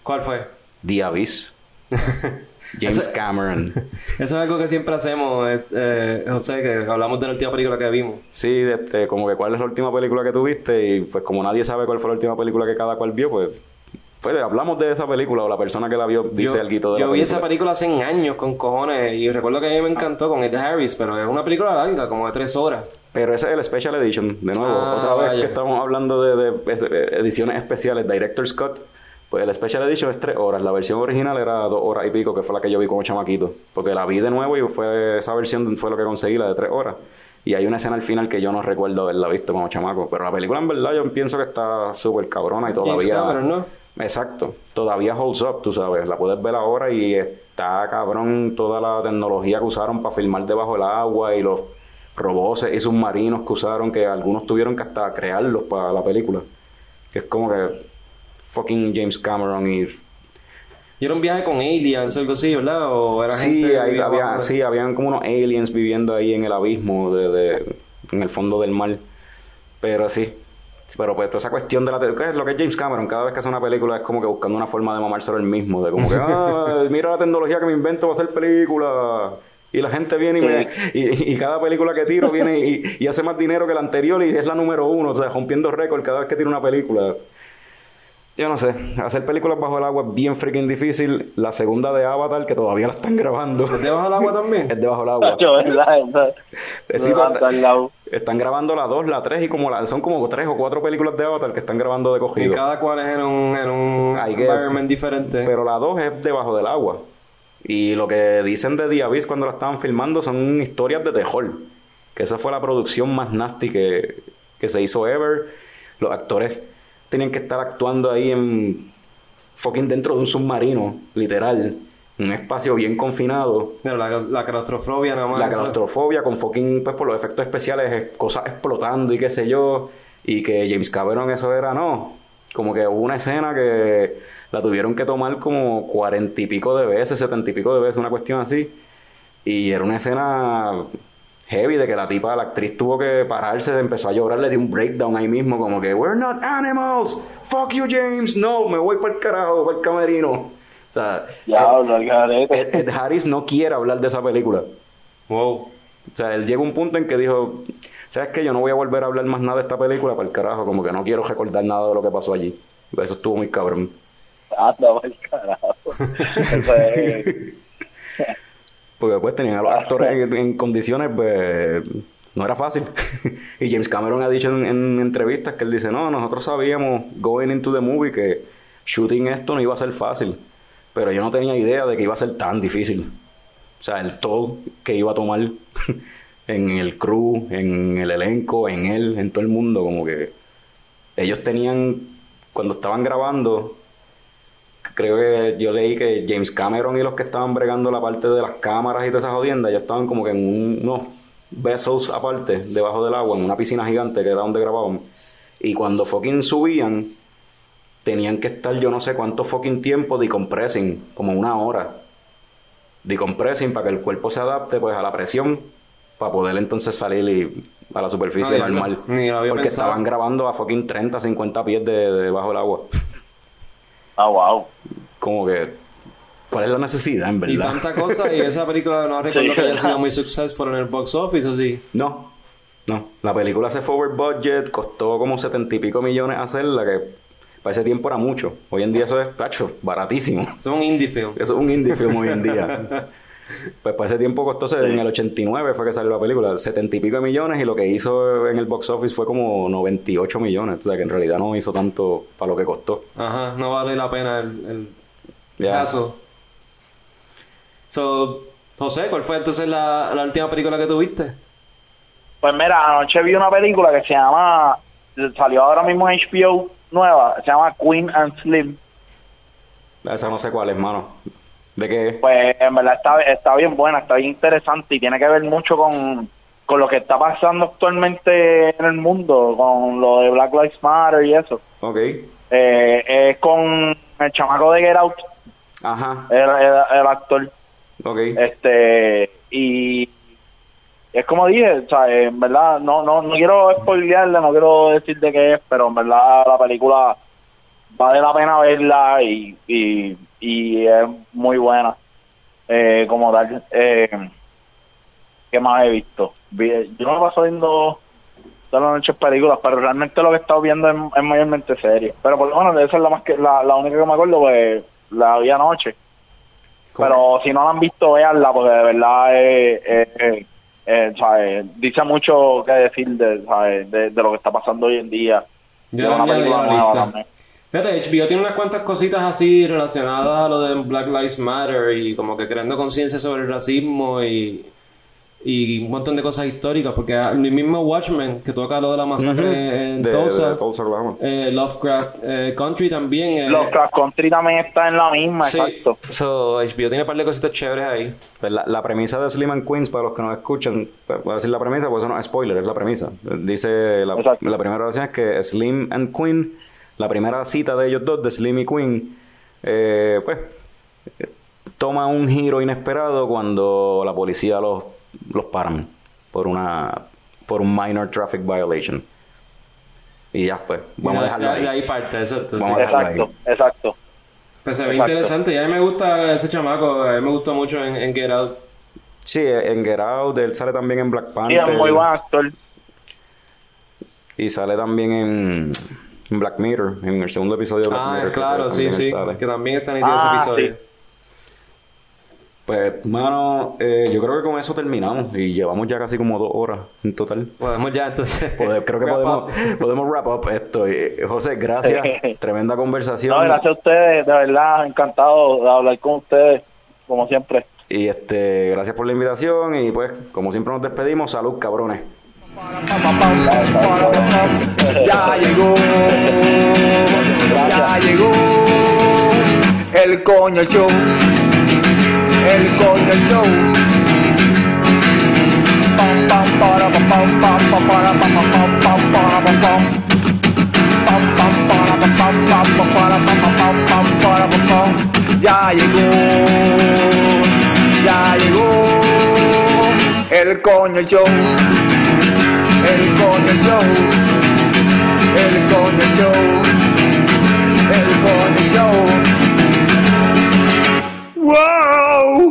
¿Cuál fue? The Abyss. (laughs) James Eso- Cameron. (laughs) Eso es algo que siempre hacemos, eh, eh, José, que hablamos de la última película que vimos. Sí, este, como que cuál es la última película que tuviste y pues como nadie sabe cuál fue la última película que cada cual vio, pues, pues hablamos de esa película o la persona que la vio dice yo, algo de la yo vi esa película. hace años con cojones y recuerdo que a mí me encantó con Ed Harris, pero es una película larga, como de tres horas. Pero ese es el Special Edition, de nuevo. Ah, Otra vez vaya. que estamos hablando de, de- de ediciones especiales, Director's Cut. Pues el Special Edition es tres horas. La versión original era dos horas y pico, que fue la que yo vi como chamaquito. Porque la vi de nuevo y fue esa versión fue lo que conseguí, la de tres horas. Y hay una escena al final que yo no recuerdo haberla visto como chamaco. Pero la película en verdad yo pienso que está súper cabrona y todavía... Cameron, ¿no? Exacto. Todavía holds up, tú sabes. La puedes ver ahora y está cabrón toda la tecnología que usaron para filmar debajo del agua y los robots y submarinos que usaron, que algunos tuvieron que hasta crearlos para la película. Que es como que fucking James Cameron y... Y era un viaje con aliens, algo así, ¿verdad? O era Sí, gente ahí había, sí, habían como unos aliens viviendo ahí en el abismo, de, de- en el fondo del mar. Pero sí. Pero pues toda esa cuestión de la... ¿Qué es lo que es James Cameron? Cada vez que hace una película es como que buscando una forma de mamárselo él mismo. De como que, (laughs) ah, mira la tecnología que me invento para hacer película. Y la gente viene y, me, y, y cada película que tiro viene y, y hace más dinero que la anterior y es la número uno. O sea, rompiendo récord cada vez que tiro una película. Yo no sé, hacer películas bajo el agua es bien freaking difícil. La segunda de Avatar, que todavía la están grabando, ¿Es debajo del agua también? (laughs) es debajo del agua. Yo, ¿verdad? Eso- Eh, sí, al lado. Están grabando la 2, la 3 y como la, son como tres o cuatro películas de Avatar que están grabando de Y cogido. cada cual es en un, en un environment diferente. Pero la 2 es debajo del agua. Y lo que dicen de The Abyss cuando la estaban filmando son historias de terror. Que esa fue la producción más nasty que, que se hizo ever. Los actores tenían que estar actuando ahí en fucking dentro de un submarino, literal. Un espacio bien confinado. Mira, la, la claustrofobia nada más. La claustrofobia con fucking, pues por los efectos especiales, es- cosas explotando y qué sé yo. Y que James Cameron eso era, no. Como que hubo una escena que la tuvieron que tomar como cuarenta y pico de veces, setenta y pico de veces, una cuestión así. Y era una escena heavy de que la tipa, la actriz tuvo que pararse, empezó a llorar, le dio un breakdown ahí mismo, como que, we're not animals, fuck you James, no, me voy para el carajo, para el camerino. O sea, el garete. Ed, Ed Harris no quiere hablar de esa película. Wow. O sea, él llegó a un punto en que dijo, ¿sabes qué? Yo no voy a volver a hablar más nada de esta película para el carajo, como que no quiero recordar nada de lo que pasó allí. Eso estuvo muy cabrón. Anda, pa'l carajo. (laughs) Porque después tenían a los actores en, en condiciones, pues, no era fácil. (laughs) y James Cameron ha dicho en, en entrevistas que él dice, no, nosotros sabíamos, going into the movie, que shooting esto no iba a ser fácil. Pero yo no tenía idea de que iba a ser tan difícil. O sea, el todo que iba a tomar (laughs) en el crew, en el elenco, en él, en todo el mundo, como que ellos tenían, cuando estaban grabando, creo que yo leí que James Cameron y los que estaban bregando la parte de las cámaras y de esas jodiendas, ya estaban como que en un- unos vessels aparte, debajo del agua, en una piscina gigante que era donde grababan. Y cuando fucking subían, tenían que estar yo no sé cuánto fucking tiempo decompressing, como una hora. Decompressing para que el cuerpo se adapte pues a la presión, para poder entonces salir y- a la superficie No, lo había Porque pensado. estaban grabando a fucking 30, 50 pies de, de debajo del agua. Ah, wow. como que ¿cuál es la necesidad en Y verdad? tanta cosa, y esa película no recuerdo Sí. que haya sido muy successful en el box office, así. No, no. La película se over budget, costó como setenta y pico millones hacerla, que para ese tiempo era mucho. Hoy en día eso es, tacho, baratísimo. Es un indie film. Eso es un indie film hoy en día. (laughs) Pues para ese tiempo costó, en el 89 fue que salió la película, setenta y pico de millones y lo que hizo en el box office fue como 98 millones. O sea que en realidad no hizo tanto para lo que costó. Ajá, no vale la pena el, el caso. So, José, ¿cuál fue entonces la, la última película que tuviste? Pues mira, anoche vi una película que se llama, salió ahora mismo en HBO nueva, se llama Queen and Slim. Esa no sé cuál es, mano. ¿De qué? es? Pues en verdad está, está bien buena, está bien interesante y tiene que ver mucho con, con lo que está pasando actualmente en el mundo, con lo de Black Lives Matter y eso. Ok. Eh, es con el chamaco de Get Out, Ajá. el, el- el actor. Ok. este y es como dije o sea, en verdad no no no quiero spoilearle no quiero decir de qué es pero en verdad la película vale la pena verla y y, y es muy buena. Eh, como tal eh, qué más he visto Vi- yo no me paso viendo todas las noches películas pero realmente lo que he estado viendo es, es mayormente series. Pero por lo menos esa es la más que la, la única que me acuerdo pues la vi anoche. Pero si no la han visto, véanla, porque de verdad eh, dice mucho que decir de, de, de lo que está pasando hoy en día. Yo la una película nueva también. Fíjate, HBO tiene unas cuantas cositas así relacionadas a lo de Black Lives Matter y como que creando conciencia sobre el racismo y, y un montón de cosas históricas, porque el mismo Watchmen, que toca lo de la masacre en De, Tulsa, de Tulsa, Oklahoma. eh, Lovecraft eh, Country también. eh, Los Crash Country también está en la misma, sí. exacto. So, HBO tiene un par de cositas chéveres ahí. Pues la, la premisa de Slim and Queens, para los que no escuchan, pues, voy a decir la premisa, pues eso no es spoiler, es la premisa. Dice, la primera oración es que Slim and Queen, la primera cita de ellos dos, de Slim y Queen, eh, pues, toma un giro inesperado cuando la policía los, los paran por una por un minor traffic violation. Y ya, pues, vamos a De- dejarlo de, de ahí. ahí parte, exacto. Vamos sí. a dejarlo Exacto, exacto. Pues se ve Exacto. interesante. Y a mí me gusta ese chamaco. A mí me gustó mucho en, en Get Out. Sí, en Get Out, él sale también en Black Sí, Panther. es muy buen actor. Y sale también en. En Black Mirror, en el segundo episodio de Black Ah, Mirror. claro, sí, sí. sale. Que también está nítido Ah, ese episodio. sí. Pues, mano, eh, yo creo que con eso terminamos y llevamos ya casi como dos horas en total. Podemos ya entonces. Creo que podemos, (laughs) podemos wrap up esto. José, gracias. (laughs) Tremenda conversación. No, gracias a ustedes, de verdad, encantado de hablar con ustedes, como siempre. Y este, gracias por la invitación. Y pues, como siempre nos despedimos, salud, cabrones. Ya llegó, ya llegó el coño show, el coño show. Pam pam para pam pam pam para pam pam pam para pam pam. Pam para pam pam para para. Ya llegó, ya llegó el coño show el el el show, ¡Wow!